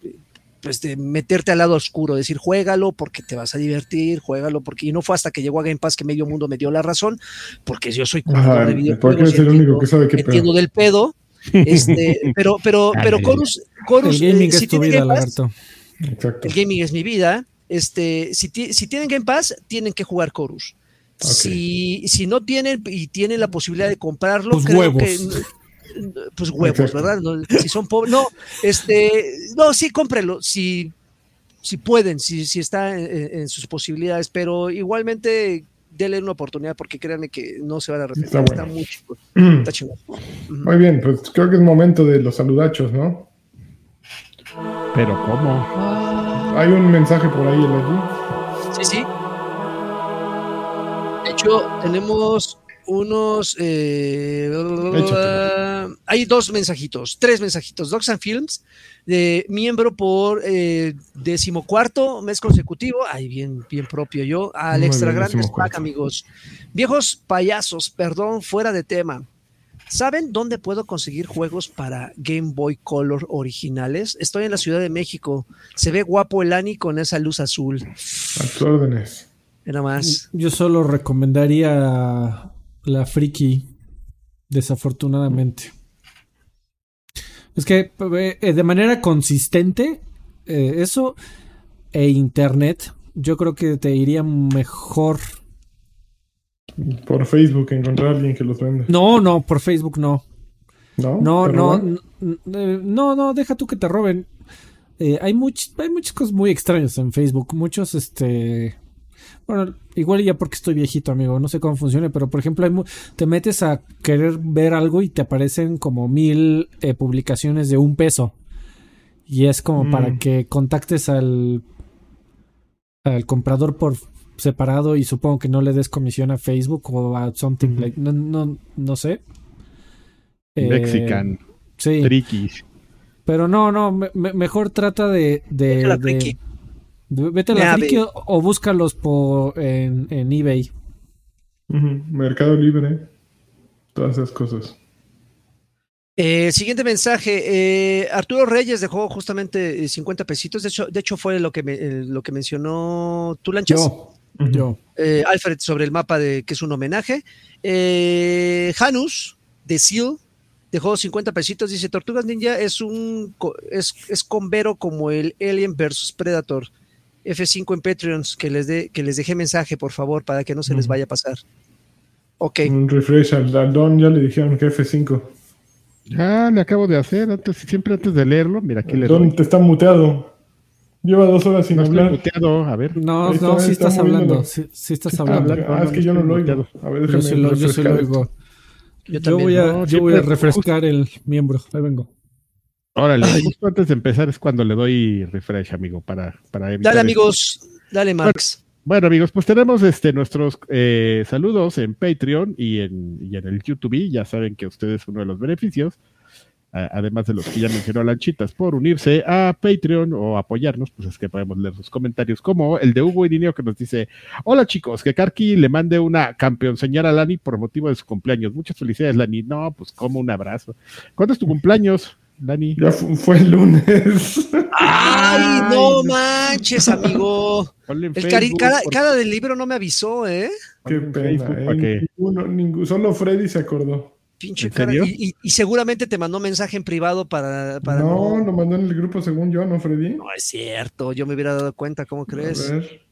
pues, de meterte al lado oscuro, decir, juégalo porque te vas a divertir, juégalo porque, y no fue hasta que llegó a Game Pass que medio mundo me dio la razón, porque yo soy jugador de videojuegos. es el único que sabe qué entiendo del pedo, este, [LAUGHS] pero, pero, pero Chorus, Chorus, el gaming eh, es tu vida, El gaming es mi vida. Este, si, si tienen Game Pass, tienen que jugar Chorus. Si, si no tienen y tienen la posibilidad de comprarlo, pues creo que pues huevos, ¿verdad? si son pobres, no, este, no, sí, cómprelo, si, si pueden, si, si está en, sus posibilidades, pero igualmente denle una oportunidad porque créanme que no se van a arrepentir, está, muy chico, mm. [CLEARS THROAT] está chingón. Muy bien, pues creo que es momento de los saludachos, ¿no? Pero ¿cómo? Hay un mensaje por ahí, Sí, sí. De hecho, tenemos unos. Eh, hay dos mensajitos, tres mensajitos. Docs Films, de miembro por eh, decimocuarto mes consecutivo. Ay, bien, bien propio yo. Al extra grande amigos. Viejos payasos, perdón, fuera de tema. ¿Saben dónde puedo conseguir juegos para Game Boy Color originales? Estoy en la Ciudad de México. Se ve guapo el Ani con esa luz azul. A tus órdenes. Nada más. Yo solo recomendaría la friki, desafortunadamente. Es que eh, de manera consistente, eh, eso e internet, yo creo que te iría mejor. Por Facebook encontrar a alguien que los vende. No, no, por Facebook no. No, no, no, eh, no, no, deja tú que te roben. hay, hay muchas cosas muy extrañas en Facebook. Muchos, este, bueno, igual ya porque estoy viejito, amigo, no sé cómo funciona, pero por ejemplo, te metes a querer ver algo y te aparecen como mil eh, publicaciones de un peso. Y es como para mm. que contactes al, al comprador por separado y supongo que no le des comisión a Facebook o a something like, no, no, no sé. Eh, Mexican. Sí. Pero no, no, mejor trata de, de, Vete a la friki o, búscalos por, en, eBay. Mercado Libre. Todas esas cosas. Eh, siguiente mensaje. Eh, Arturo Reyes dejó justamente 50 eh, pesitos. De hecho, de hecho fue lo que, lo que mencionó tú, Lanchas. Yo. Alfred sobre el mapa de que es un homenaje. Janus de Seal dejó 50 pesitos. Dice: Tortugas Ninja es un es, es convero como el Alien versus Predator. F5 en Patreons, que les, de, que les dejé mensaje, por favor, para que no se les vaya a pasar. Ok. Un refresh al Don, ya le dijeron que F5. Ya le acabo de hacer, antes, siempre antes de leerlo. Mira, aquí le Don te está muteado. Lleva dos horas sin hablar. Muteado. A ver. No, no, sí estás hablando. Sí, estás hablando. Ah, es que yo no lo oigo. A ver, yo sí lo, yo sí lo oigo. Yo, yo voy a, yo voy a refrescar el miembro. Ahí vengo. Órale, justo antes de empezar es cuando le doy refresh, amigo, para, para evitar Dale, amigos. Dale, Max. Bueno, amigos, pues tenemos este nuestros eh, saludos en Patreon y en, y en el YouTube. Ya saben que ustedes uno de los beneficios, además de los que ya mencionó Lanchitas, por unirse a Patreon o apoyarnos, pues es que podemos leer sus comentarios, como el de Hugo Irineo que nos dice: Hola chicos, que Karki le mande una campeón señal a Lani por motivo de su cumpleaños. Muchas felicidades, Lani. No, pues como un abrazo. ¿Cuándo es tu cumpleaños? Dani. Ya fue, el lunes. [LAUGHS] ¡Ay, no manches, amigo! El cada, del libro no me avisó, ¿eh? Qué pena, ¿eh? Ninguno, solo Freddy se acordó. Pinche cara. Y, seguramente te mandó mensaje en privado para. para no, lo mandó en el grupo según yo, ¿no, Freddy? No es cierto, yo me hubiera dado cuenta, ¿cómo crees? A ver.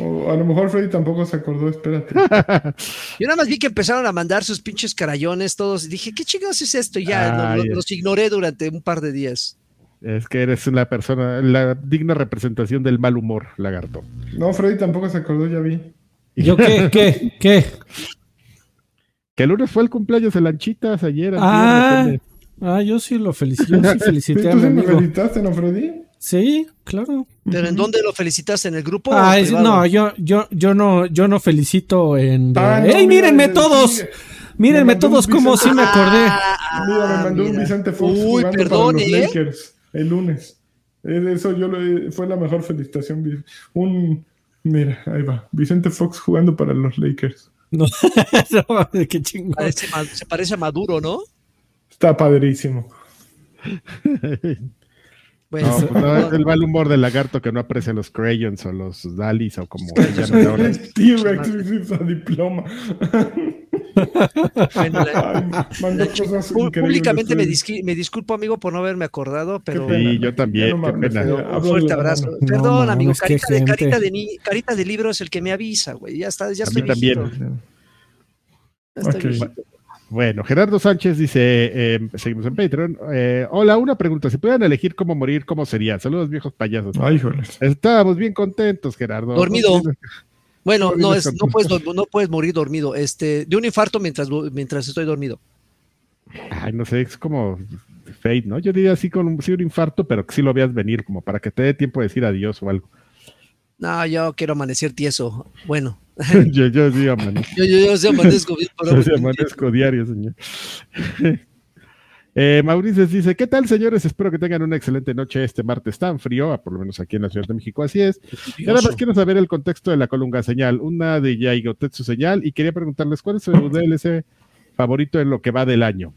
O a lo mejor Freddy tampoco se acordó, espérate. [LAUGHS] Yo nada más vi que empezaron a mandar sus pinches carayones todos. Dije, ¿qué chingados es esto? Y ya los ignoré durante un par de días. Es que eres una persona, la digna representación del mal humor, lagarto. No, Freddy tampoco se acordó, ya vi. ¿Yo qué? [LAUGHS] ¿Qué? ¿Qué? Que el lunes fue el cumpleaños de Lanchitas ayer. Ah, ah yo sí lo felicité. Yo sí [LAUGHS] felicité a mi amigo. felicitaste, no, Freddy? Sí, claro. ¿Pero en dónde lo felicitaste? ¿En el grupo? Ah, no, yo, yo, yo no, yo no felicito en. Ah, ¡Ey, mírenme todos! Mírenme todos como si me acordé. Ah, mira, me mandó un Vicente Fox Uy, perdón, para los ¿eh? Lakers el lunes. Eso yo lo, fue la mejor felicitación. Un, mira, ahí va. Vicente Fox jugando para los Lakers. No, [LAUGHS] qué chingón. se parece a Maduro, ¿no? Está padrísimo. [LAUGHS] Bueno, no, pues no, es el mal humor del lagarto que no aprecia los crayons o los dalis o como. [LAUGHS] T-Rex diploma. [LAUGHS] públicamente me, me, disculpo, amigo, por no haberme acordado, pero. Sí, yo también. qué pena. Un fuerte abrazo. Perdón, amigo. Carita, de, carita, de carita, de, libro es el que me avisa, güey. Ya está, ya A mí también. Ya estoy bueno, Gerardo Sánchez dice, em, seguimos en Patreon. Eh, hola, una pregunta. Si pudieran elegir cómo morir, ¿cómo sería? Saludos, viejos payasos. Ay, Estábamos bien contentos, Gerardo. Dormido. Bueno, no, es, no, puedes, no puedes morir dormido. Este, de un infarto mientras, mientras estoy dormido. Ay, no sé, es como fate, ¿no? Yo diría así con un, un infarto, pero que sí lo veas venir, como para que te dé tiempo de decir adiós o algo. No, yo quiero amanecer tieso. Bueno. [LAUGHS] yo, yo sí amanezco. yo, yo, yo sí amanezco. [LAUGHS] yo sí amanezco diario, señor. [LAUGHS] Eh, Mauricio dice, ¿qué tal señores? Espero que tengan una excelente noche este martes tan frío, por lo menos aquí en la Ciudad de México, así es. Y nada más quiero saber el contexto de la colunga señal, una de Yaigotetsu señal, y quería preguntarles cuál es su DLC favorito en lo que va del año.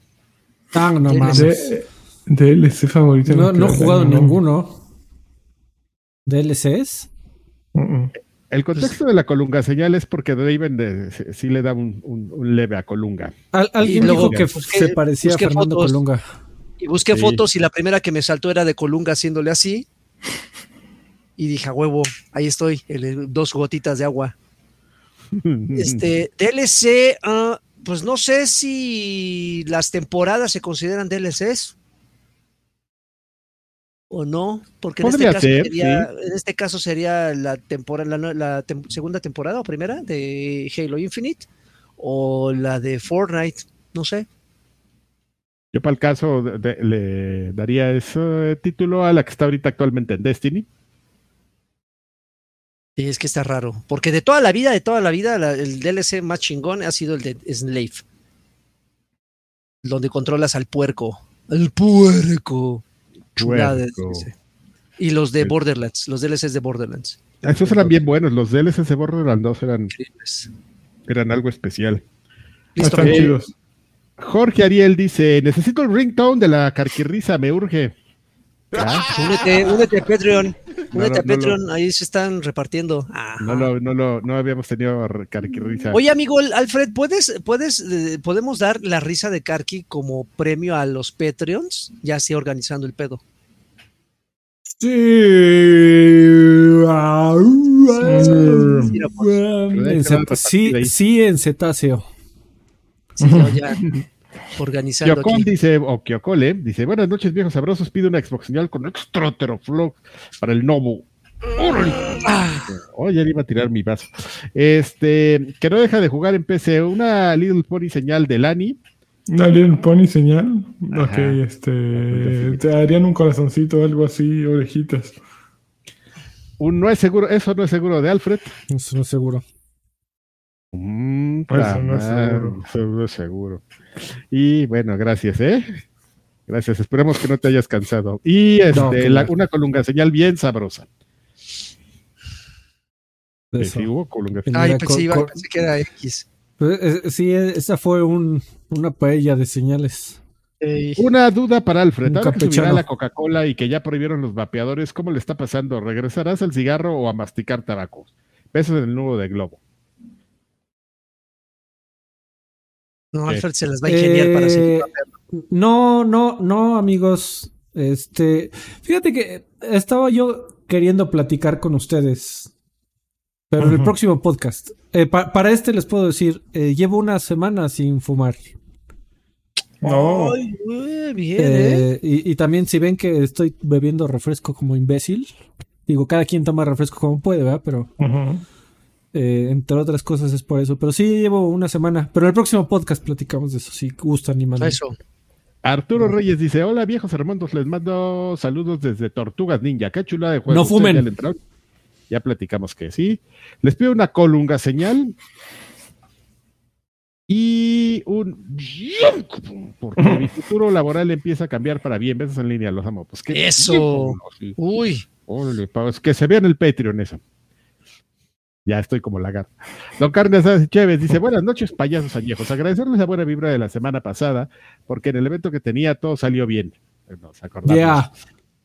Ah, no mames. DLC favorito. No, no he jugado ninguno. ¿DLCs? El contexto de la colunga señal es porque Draven sí le da un, leve a Colunga. alguien dijo que se parecía a Fernando Colunga. Y busqué fotos y la primera que me saltó era de Colunga haciéndole así. Y dije, a huevo, ahí estoy, dos gotitas de agua. [LAUGHS] este, DLC, ah, pues no sé si las temporadas se consideran DLCs o no, porque en este, caso sería, en este caso sería la temporada, la, segunda temporada o primera de Halo Infinite o la de Fortnite, no sé. Yo para el caso le daría ese título a la que está ahorita actualmente en Destiny. Sí, es que está raro, porque de toda la vida, de toda la vida, el DLC más chingón ha sido el de Slave, donde controlas al puerco, el puerco. Y los de Borderlands, los DLCs de Borderlands. Esos eran bien buenos, los DLCs de Borderlands 2 eran, eran algo especial. Listo. Jorge Ariel dice, necesito el ringtone de la carquirriza, me urge. Únete, únete a Patreon. Únete a Patreon, ahí se están repartiendo. No, no, no, no habíamos tenido carquirriza. Oye, amigo Alfred, ¿puedes, puedes, eh, ¿podemos dar la risa de Carqui como premio a los Patreons? Ya así organizando el pedo. Sí. Sí, sí, en cetáceo. Sí, ya organizando. Dice, o Kyokole, dice: Buenas noches, viejos sabrosos. Pide una Xbox señal con extra teraflop para el Novo. Ah. Oye, iba a tirar mi vaso. Este, que no deja de jugar en PC. Una Little Pony señal de Lani. Una Little Pony señal. Ok, este. Te darían un corazoncito o algo así, orejitas. Un no es seguro, eso no es seguro de Alfred. Eso no es seguro. Mm, eso no es seguro. Eso no es seguro. Y bueno, gracias, ¿eh? Gracias. Esperemos que no te hayas cansado. Y este, una colunga señal bien sabrosa. Sí, hubo colunga Ay, pensé, iba, pensé que era X. Pues, eh, sí, esa fue un, una paella de señales. Una duda para Alfred. Ahora que la Coca-Cola y que ya prohibieron los vapeadores, ¿cómo le está pasando? ¿Regresarás al cigarro o a masticar tabaco? Besos en el nudo de globo. No, Alfred se las va a ingeniar para seguir eh, No, no, no, amigos. Este, fíjate que estaba yo queriendo platicar con ustedes, pero en el próximo podcast. Eh, para este les puedo decir, eh, llevo una semana sin fumar. No. bien, ¿eh? y, también si ven que estoy bebiendo refresco como imbécil, digo, cada quien toma refresco como puede, ¿verdad? Pero eh, entre otras cosas es por eso. Pero sí llevo una semana. Pero en el próximo podcast platicamos de eso, si gustan y mandan. Eso. Arturo Reyes dice: Hola viejos hermanos, les mando saludos desde Tortugas Ninja. Qué chula de juego. No fumen. Ya platicamos que sí. Les pido una colunga señal y un porque mi [LAUGHS] futuro laboral empieza a cambiar para bien. Besos en línea, los amo. Pues que eso. Uy. Pues que se vea en el Patreon eso. Ya estoy como lagarto. Don Carnes Chévez dice: Buenas noches, payasos añejos. Agradecerles la buena vibra de la semana pasada, porque en el evento que tenía todo salió bien. Nos acordamos.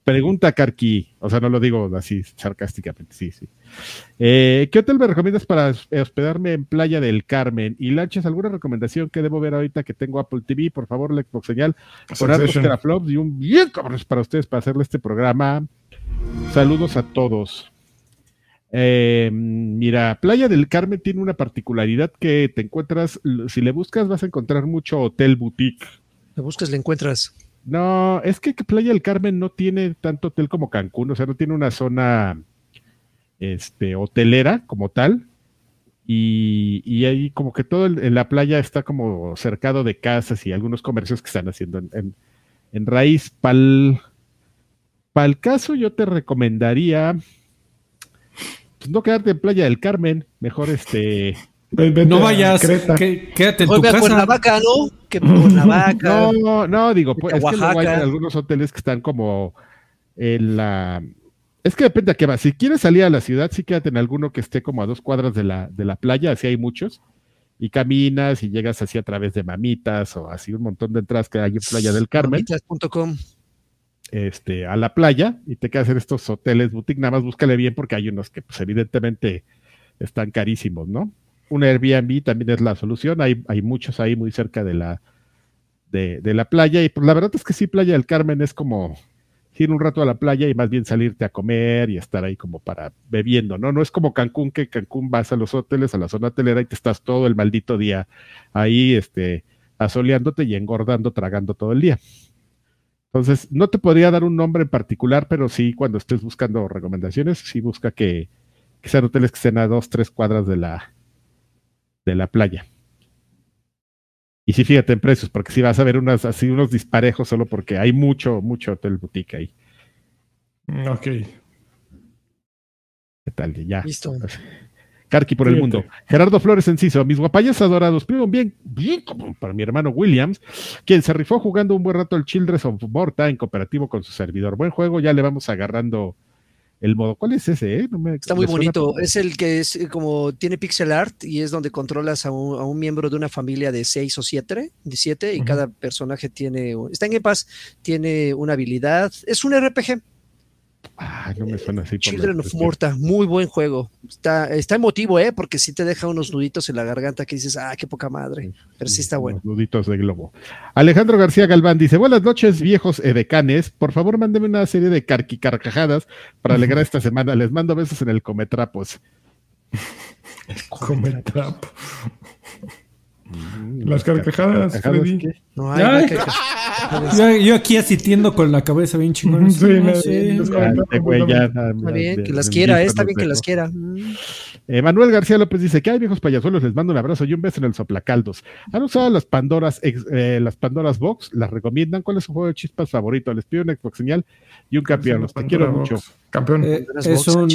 Pregunta Carqui, o sea, no lo digo así sarcásticamente, sí, sí. Eh, ¿Qué hotel me recomiendas para hospedarme en Playa del Carmen? Y Lanches, ¿alguna recomendación que debo ver ahorita que tengo Apple TV? Por favor, la Xbox señal, por teraflops y un bien para ustedes para hacerle este programa. Saludos a todos. Eh, mira, Playa del Carmen tiene una particularidad que te encuentras, si le buscas vas a encontrar mucho hotel boutique. Le buscas, le encuentras. No, es que Playa del Carmen no tiene tanto hotel como Cancún, o sea, no tiene una zona este, hotelera como tal. Y, y ahí como que todo en la playa está como cercado de casas y algunos comercios que están haciendo en, raíz. Para el caso yo te recomendaría pues, no quedarte en Playa del Carmen, mejor este no vayas, quédate en tu casa. Cuernavaca, ¿no? Que Cuernavaca. [LAUGHS] No, no, digo, pues, es que luego hay algunos hoteles que están como en la... Es que depende a qué va. Si quieres salir a la ciudad, sí quédate en alguno que esté como a dos cuadras de la, de la playa, así hay muchos. Y caminas y llegas así a través de Mamitas o así un montón de entradas que hay en Playa del Carmen. Mamitas.com. Este, a la playa y te quedas en estos hoteles boutique. Nada más búscale bien porque hay unos que, pues, evidentemente están carísimos, ¿no? Un Airbnb también es la solución. Hay, hay muchos ahí muy cerca de la, de, la playa. Y pues la verdad es que sí, Playa del Carmen es como ir un rato a la playa y más bien salirte a comer y estar ahí como para bebiendo, ¿no? No es como Cancún, que Cancún vas a los hoteles, a la zona hotelera y te estás todo el maldito día ahí, este, asoleándote y engordando, tragando todo el día. Entonces, no te podría dar un nombre en particular, pero sí, cuando estés buscando recomendaciones, sí busca que, que sean hoteles que estén a dos, tres cuadras de la, de la playa. Y sí, fíjate en precios, porque si vas a ver unas, así unos disparejos solo porque hay mucho, mucho hotel boutique ahí. Mm, ok. ¿Qué tal? Ya. Listo. [LAUGHS] Carqui por el mundo. Gerardo Flores Enciso, mis guapayas adorados, primero bien, bien para mi hermano Williams, quien se rifó jugando un buen rato el Childress of Morta en cooperativo con su servidor. Buen juego, ya le vamos agarrando el modo. ¿Cuál es ese? Eh? Está muy bonito. Es el que es eh, como tiene pixel art y es donde controlas a un, miembro de una familia de seis o siete, de siete, y cada personaje tiene. Está en Game Pass, tiene una habilidad. Es un RPG. Ah, no me suena así. Children of Morta, muy buen juego. Está, está emotivo, ¿eh? Porque sí te deja unos nuditos en la garganta que dices, ah, qué poca madre. Pero sí está bueno. Nuditos de globo. Alejandro García Galván dice: Buenas noches, viejos edecanes. Por favor, mándeme una serie de carquicarcajadas para alegrar esta semana. Les mando besos en el cometrapos. Cometrapo. [LAUGHS] Mm, Las carcajadas, Freddy. No hay yo, aquí asistiendo con la cabeza bien chingona. Sí, Está bien, que las quiera, está bien que las quiera. Manuel García López dice que hay viejos payasuelos, les mando un abrazo y un beso en el soplacaldos. ¿Han usado las Pandoras, eh, las Pandoras Box? ¿Las recomiendan? ¿Cuál es su juego de chispas favorito? Les pido un Xbox señal y un campeón. Los te quiero mucho. Campeón. Eh, es un,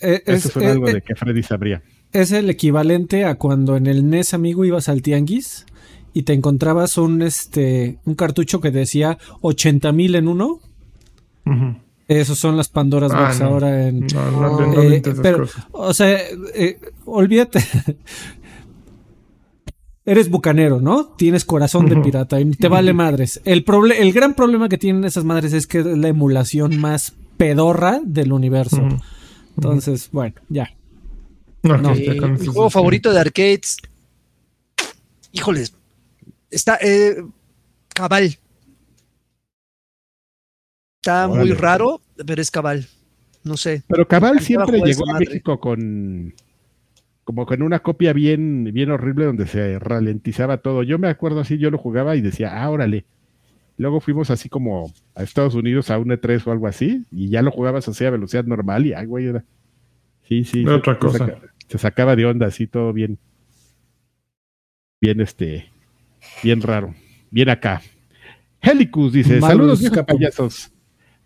eh, Eso es, algo de que Freddy sabría es el equivalente a cuando en el NES amigo ibas al tianguis y te encontrabas un este un cartucho que decía 80 mil en uno. Esos son las Pandoras ah, Box ahora en. Eh, pero, o sea, eh, olvídate. [LAUGHS] Eres bucanero, ¿no? Tienes corazón de pirata y te vale madres. El, el gran problema que tienen esas madres es que es la emulación más pedorra del universo. Entonces, bueno, ya. Mi juego favorito de arcades. Híjoles. Está. Eh, cabal. Está muy raro, pero es cabal. No sé. Pero cabal siempre llegó a México con. Como con una copia bien, bien horrible donde se ralentizaba todo. Yo me acuerdo así, yo lo jugaba y decía, ah, órale. Luego fuimos así como a Estados Unidos a un E3 o algo así, y ya lo jugabas así a velocidad normal y ay, güey, era Sí, sí. otra cosa. Se sacaba de onda así todo bien. Bien este. Bien raro. Bien acá. Helicus dice: Saludos, viejos payasos.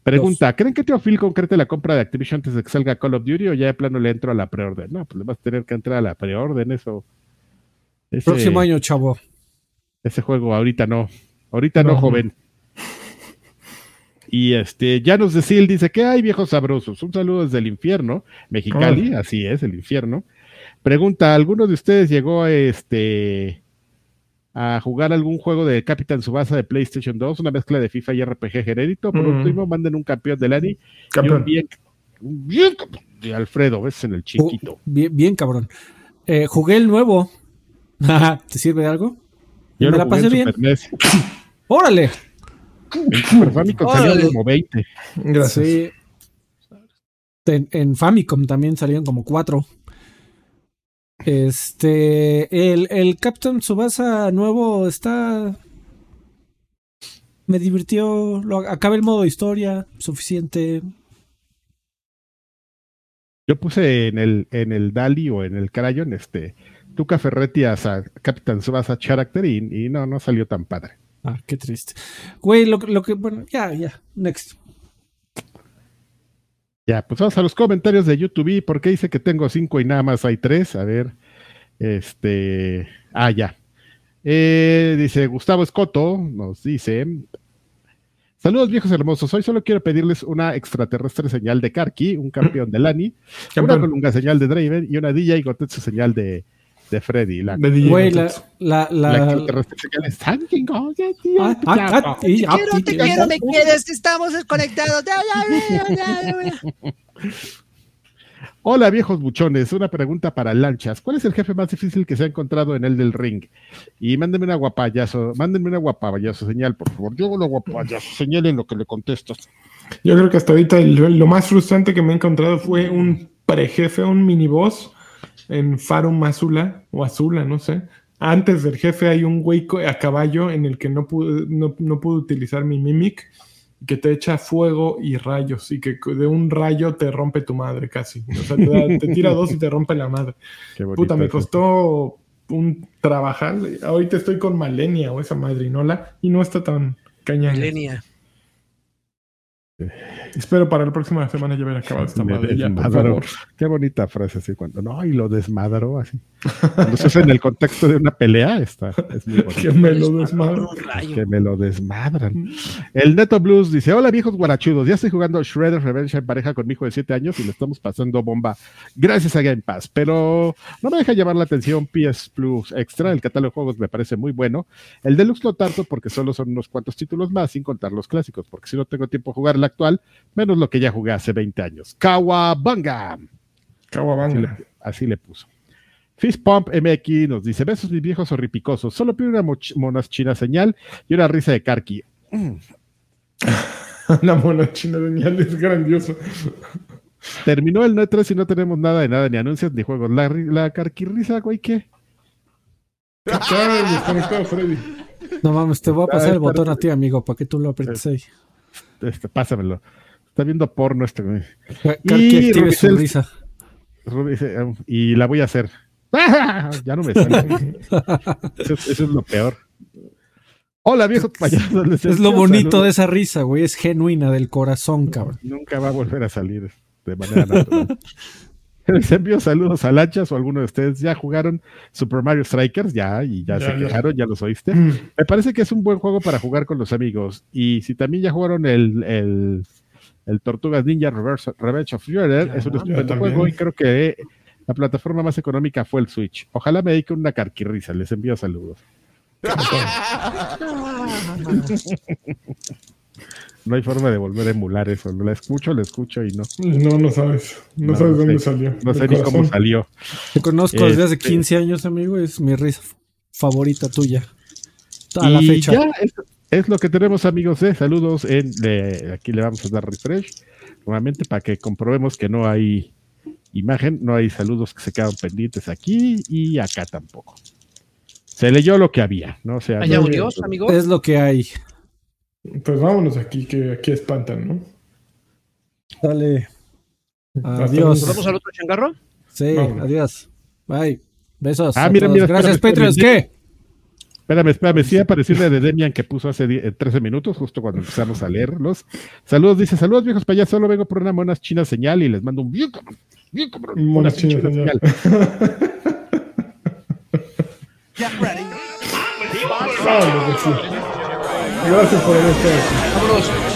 Pregunta: ¿Creen que Tío Phil concrete la compra de Activision antes de que salga Call of Duty o ya de plano le entro a la preorden? No, pues le vas a tener que entrar a la preorden, eso. Próximo año, chavo. Ese juego ahorita no. Ahorita no joven. Y este, Janos de Sil dice que hay viejos sabrosos. Un saludo desde el infierno, Mexicali, así es, el infierno. Pregunta, ¿alguno de ustedes llegó a este a jugar algún juego de Capitán Subasa de PlayStation 2, una mezcla de FIFA y RPG genérito? Por último, manden un campeón del ANI y un bien, bien de Alfredo, ves en el chiquito. bien, bien, cabrón. Eh, jugué el nuevo. [LAUGHS] ¿Te sirve de algo? Yo me la pasé bien. [COUGHS] ¡Órale! [LAUGHS] En Super Famicom salieron como 20. Gracias. En, Famicom también salieron como 4. Este. El, el Captain Subasa nuevo está. Me divirtió. Lo, acaba el modo historia. Suficiente. Yo puse en el, en el Dali o en el Crayon este. Tuca Ferretti a Captain Subasa Character y no, no salió tan padre. Ah, qué triste. Güey, lo, lo que, bueno, ya, ya, next. Ya, pues vamos a los comentarios de YouTube. ¿Por qué dice que tengo cinco y nada más hay tres? A ver, este, ah, ya. Eh, dice Gustavo Escoto, nos dice, Saludos viejos hermosos, hoy solo quiero pedirles una extraterrestre señal de Karki, un campeón de Lani, una colunga señal de Draven y una DJ Gotetsu señal de, de Freddy. La, Güey, la, la, la, la, te quiero, te quiero, me quieres, estamos desconectados. Hola viejos buchones, una pregunta para lanchas. ¿Cuál es el jefe más difícil que se ha encontrado en el del ring? Y mándenme una guapayazo, mándenme una guapayazo señal, por favor. Yo una guapayazo señal en lo que le contesto. Yo creo que hasta ahorita lo, más frustrante que me he encontrado fue un prejefe, un miniboss en Farum Azula o Azula, no sé. Antes del jefe hay un güey a caballo en el que no pude, no, pude utilizar mi mimic, que te echa fuego y rayos, y que de un rayo te rompe tu madre casi. O sea, te, tira dos y te rompe la madre. [LAUGHS] Puta, me costó un trabajar. Ahorita estoy con Malenia o esa madrinola y no está tan cañón. Malenia. [LAUGHS] Espero para la próxima semana ya haber acabado esta madre. Qué bonita frase así cuando no, y lo desmadró así. Cuando se hace en el contexto de una pelea, está, es muy bonito. que me lo desmadran. Que me lo desmadran. El Neto Blues dice: Hola viejos guarachudos, ya estoy jugando Shredder Revenge en pareja con mi hijo de 7 años y le estamos pasando bomba gracias a Game Pass. Pero no me deja llamar la atención PS Plus Extra. El catálogo de juegos me parece muy bueno. El Deluxe lo tanto porque solo son unos cuantos títulos más, sin contar los clásicos, porque si no tengo tiempo de jugar el actual, Menos lo que ya jugué hace 20 años. Kawabanga. Kawabanga. Así le, puso. Fist Pump MX nos dice: Besos mis viejos horripicosos. Solo pido una monas china señal y una risa de Karki. [LAUGHS] una mona china señal es grandioso. Terminó el 3 y no tenemos nada de nada, ni anuncios ni juegos. La, la risa, güey, ¿qué? Freddy. No mames, te voy a pasar el botón a ti, amigo, para que tú lo aprietes ahí. Este, pásamelo. Está viendo porno este güey. Y risa. y la voy a hacer. [LAUGHS] ya no me sale. [LAUGHS] eso, es lo peor. Hola, viejo payaso. Es lo bonito de esa risa, güey. Es genuina del corazón, cabrón. Nunca va a volver a salir de manera natural. [LAUGHS] Les envío saludos a Lanchas o alguno de ustedes. Ya jugaron Super Mario Strikers, ya, y ya, se quejaron, ya los oíste. Mm. Me parece que es un buen juego para jugar con los amigos. Y si también ya jugaron el, el, el Tortugas Ninja Reverse, Revenge of Fury, es un estupendo juego y creo que la plataforma más económica fue el Switch. Ojalá me dedique una carquirrisa. Les envío saludos. [LAUGHS] No hay forma de volver a emular eso. La escucho, la escucho y no. No, no sabes. No, sabes dónde salió. No sé ni cómo salió. Te conozco desde hace 15 este años, amigo. Es mi risa favorita tuya. A la fecha. Ya es, lo que tenemos, amigos. ¿eh? Saludos. En, aquí le vamos a dar refresh nuevamente para que comprobemos que no hay imagen, no hay saludos que se quedan pendientes aquí y acá tampoco. Se leyó lo que había, ¿no? O sea, ¿Hay audios, amigo? Es lo que hay. Pues vámonos aquí, que aquí espantan, ¿no? Dale. Adiós. ¿Nos vamos al otro changarro? Sí, adiós. Bye. Besos. Ah, mira, mira, Gracias, Patreon. ¿Qué? Espérame, espérame. Sí, apareció la de Demian que puso hace 13 minutos, justo cuando empezamos a leerlos. Saludos, dice: Saludos, viejos para allá. Solo vengo por una monas china señal y les mando un bien cabrón. Bien cabrón. China señal. Get ready. Gracias por el estar. Vámonos.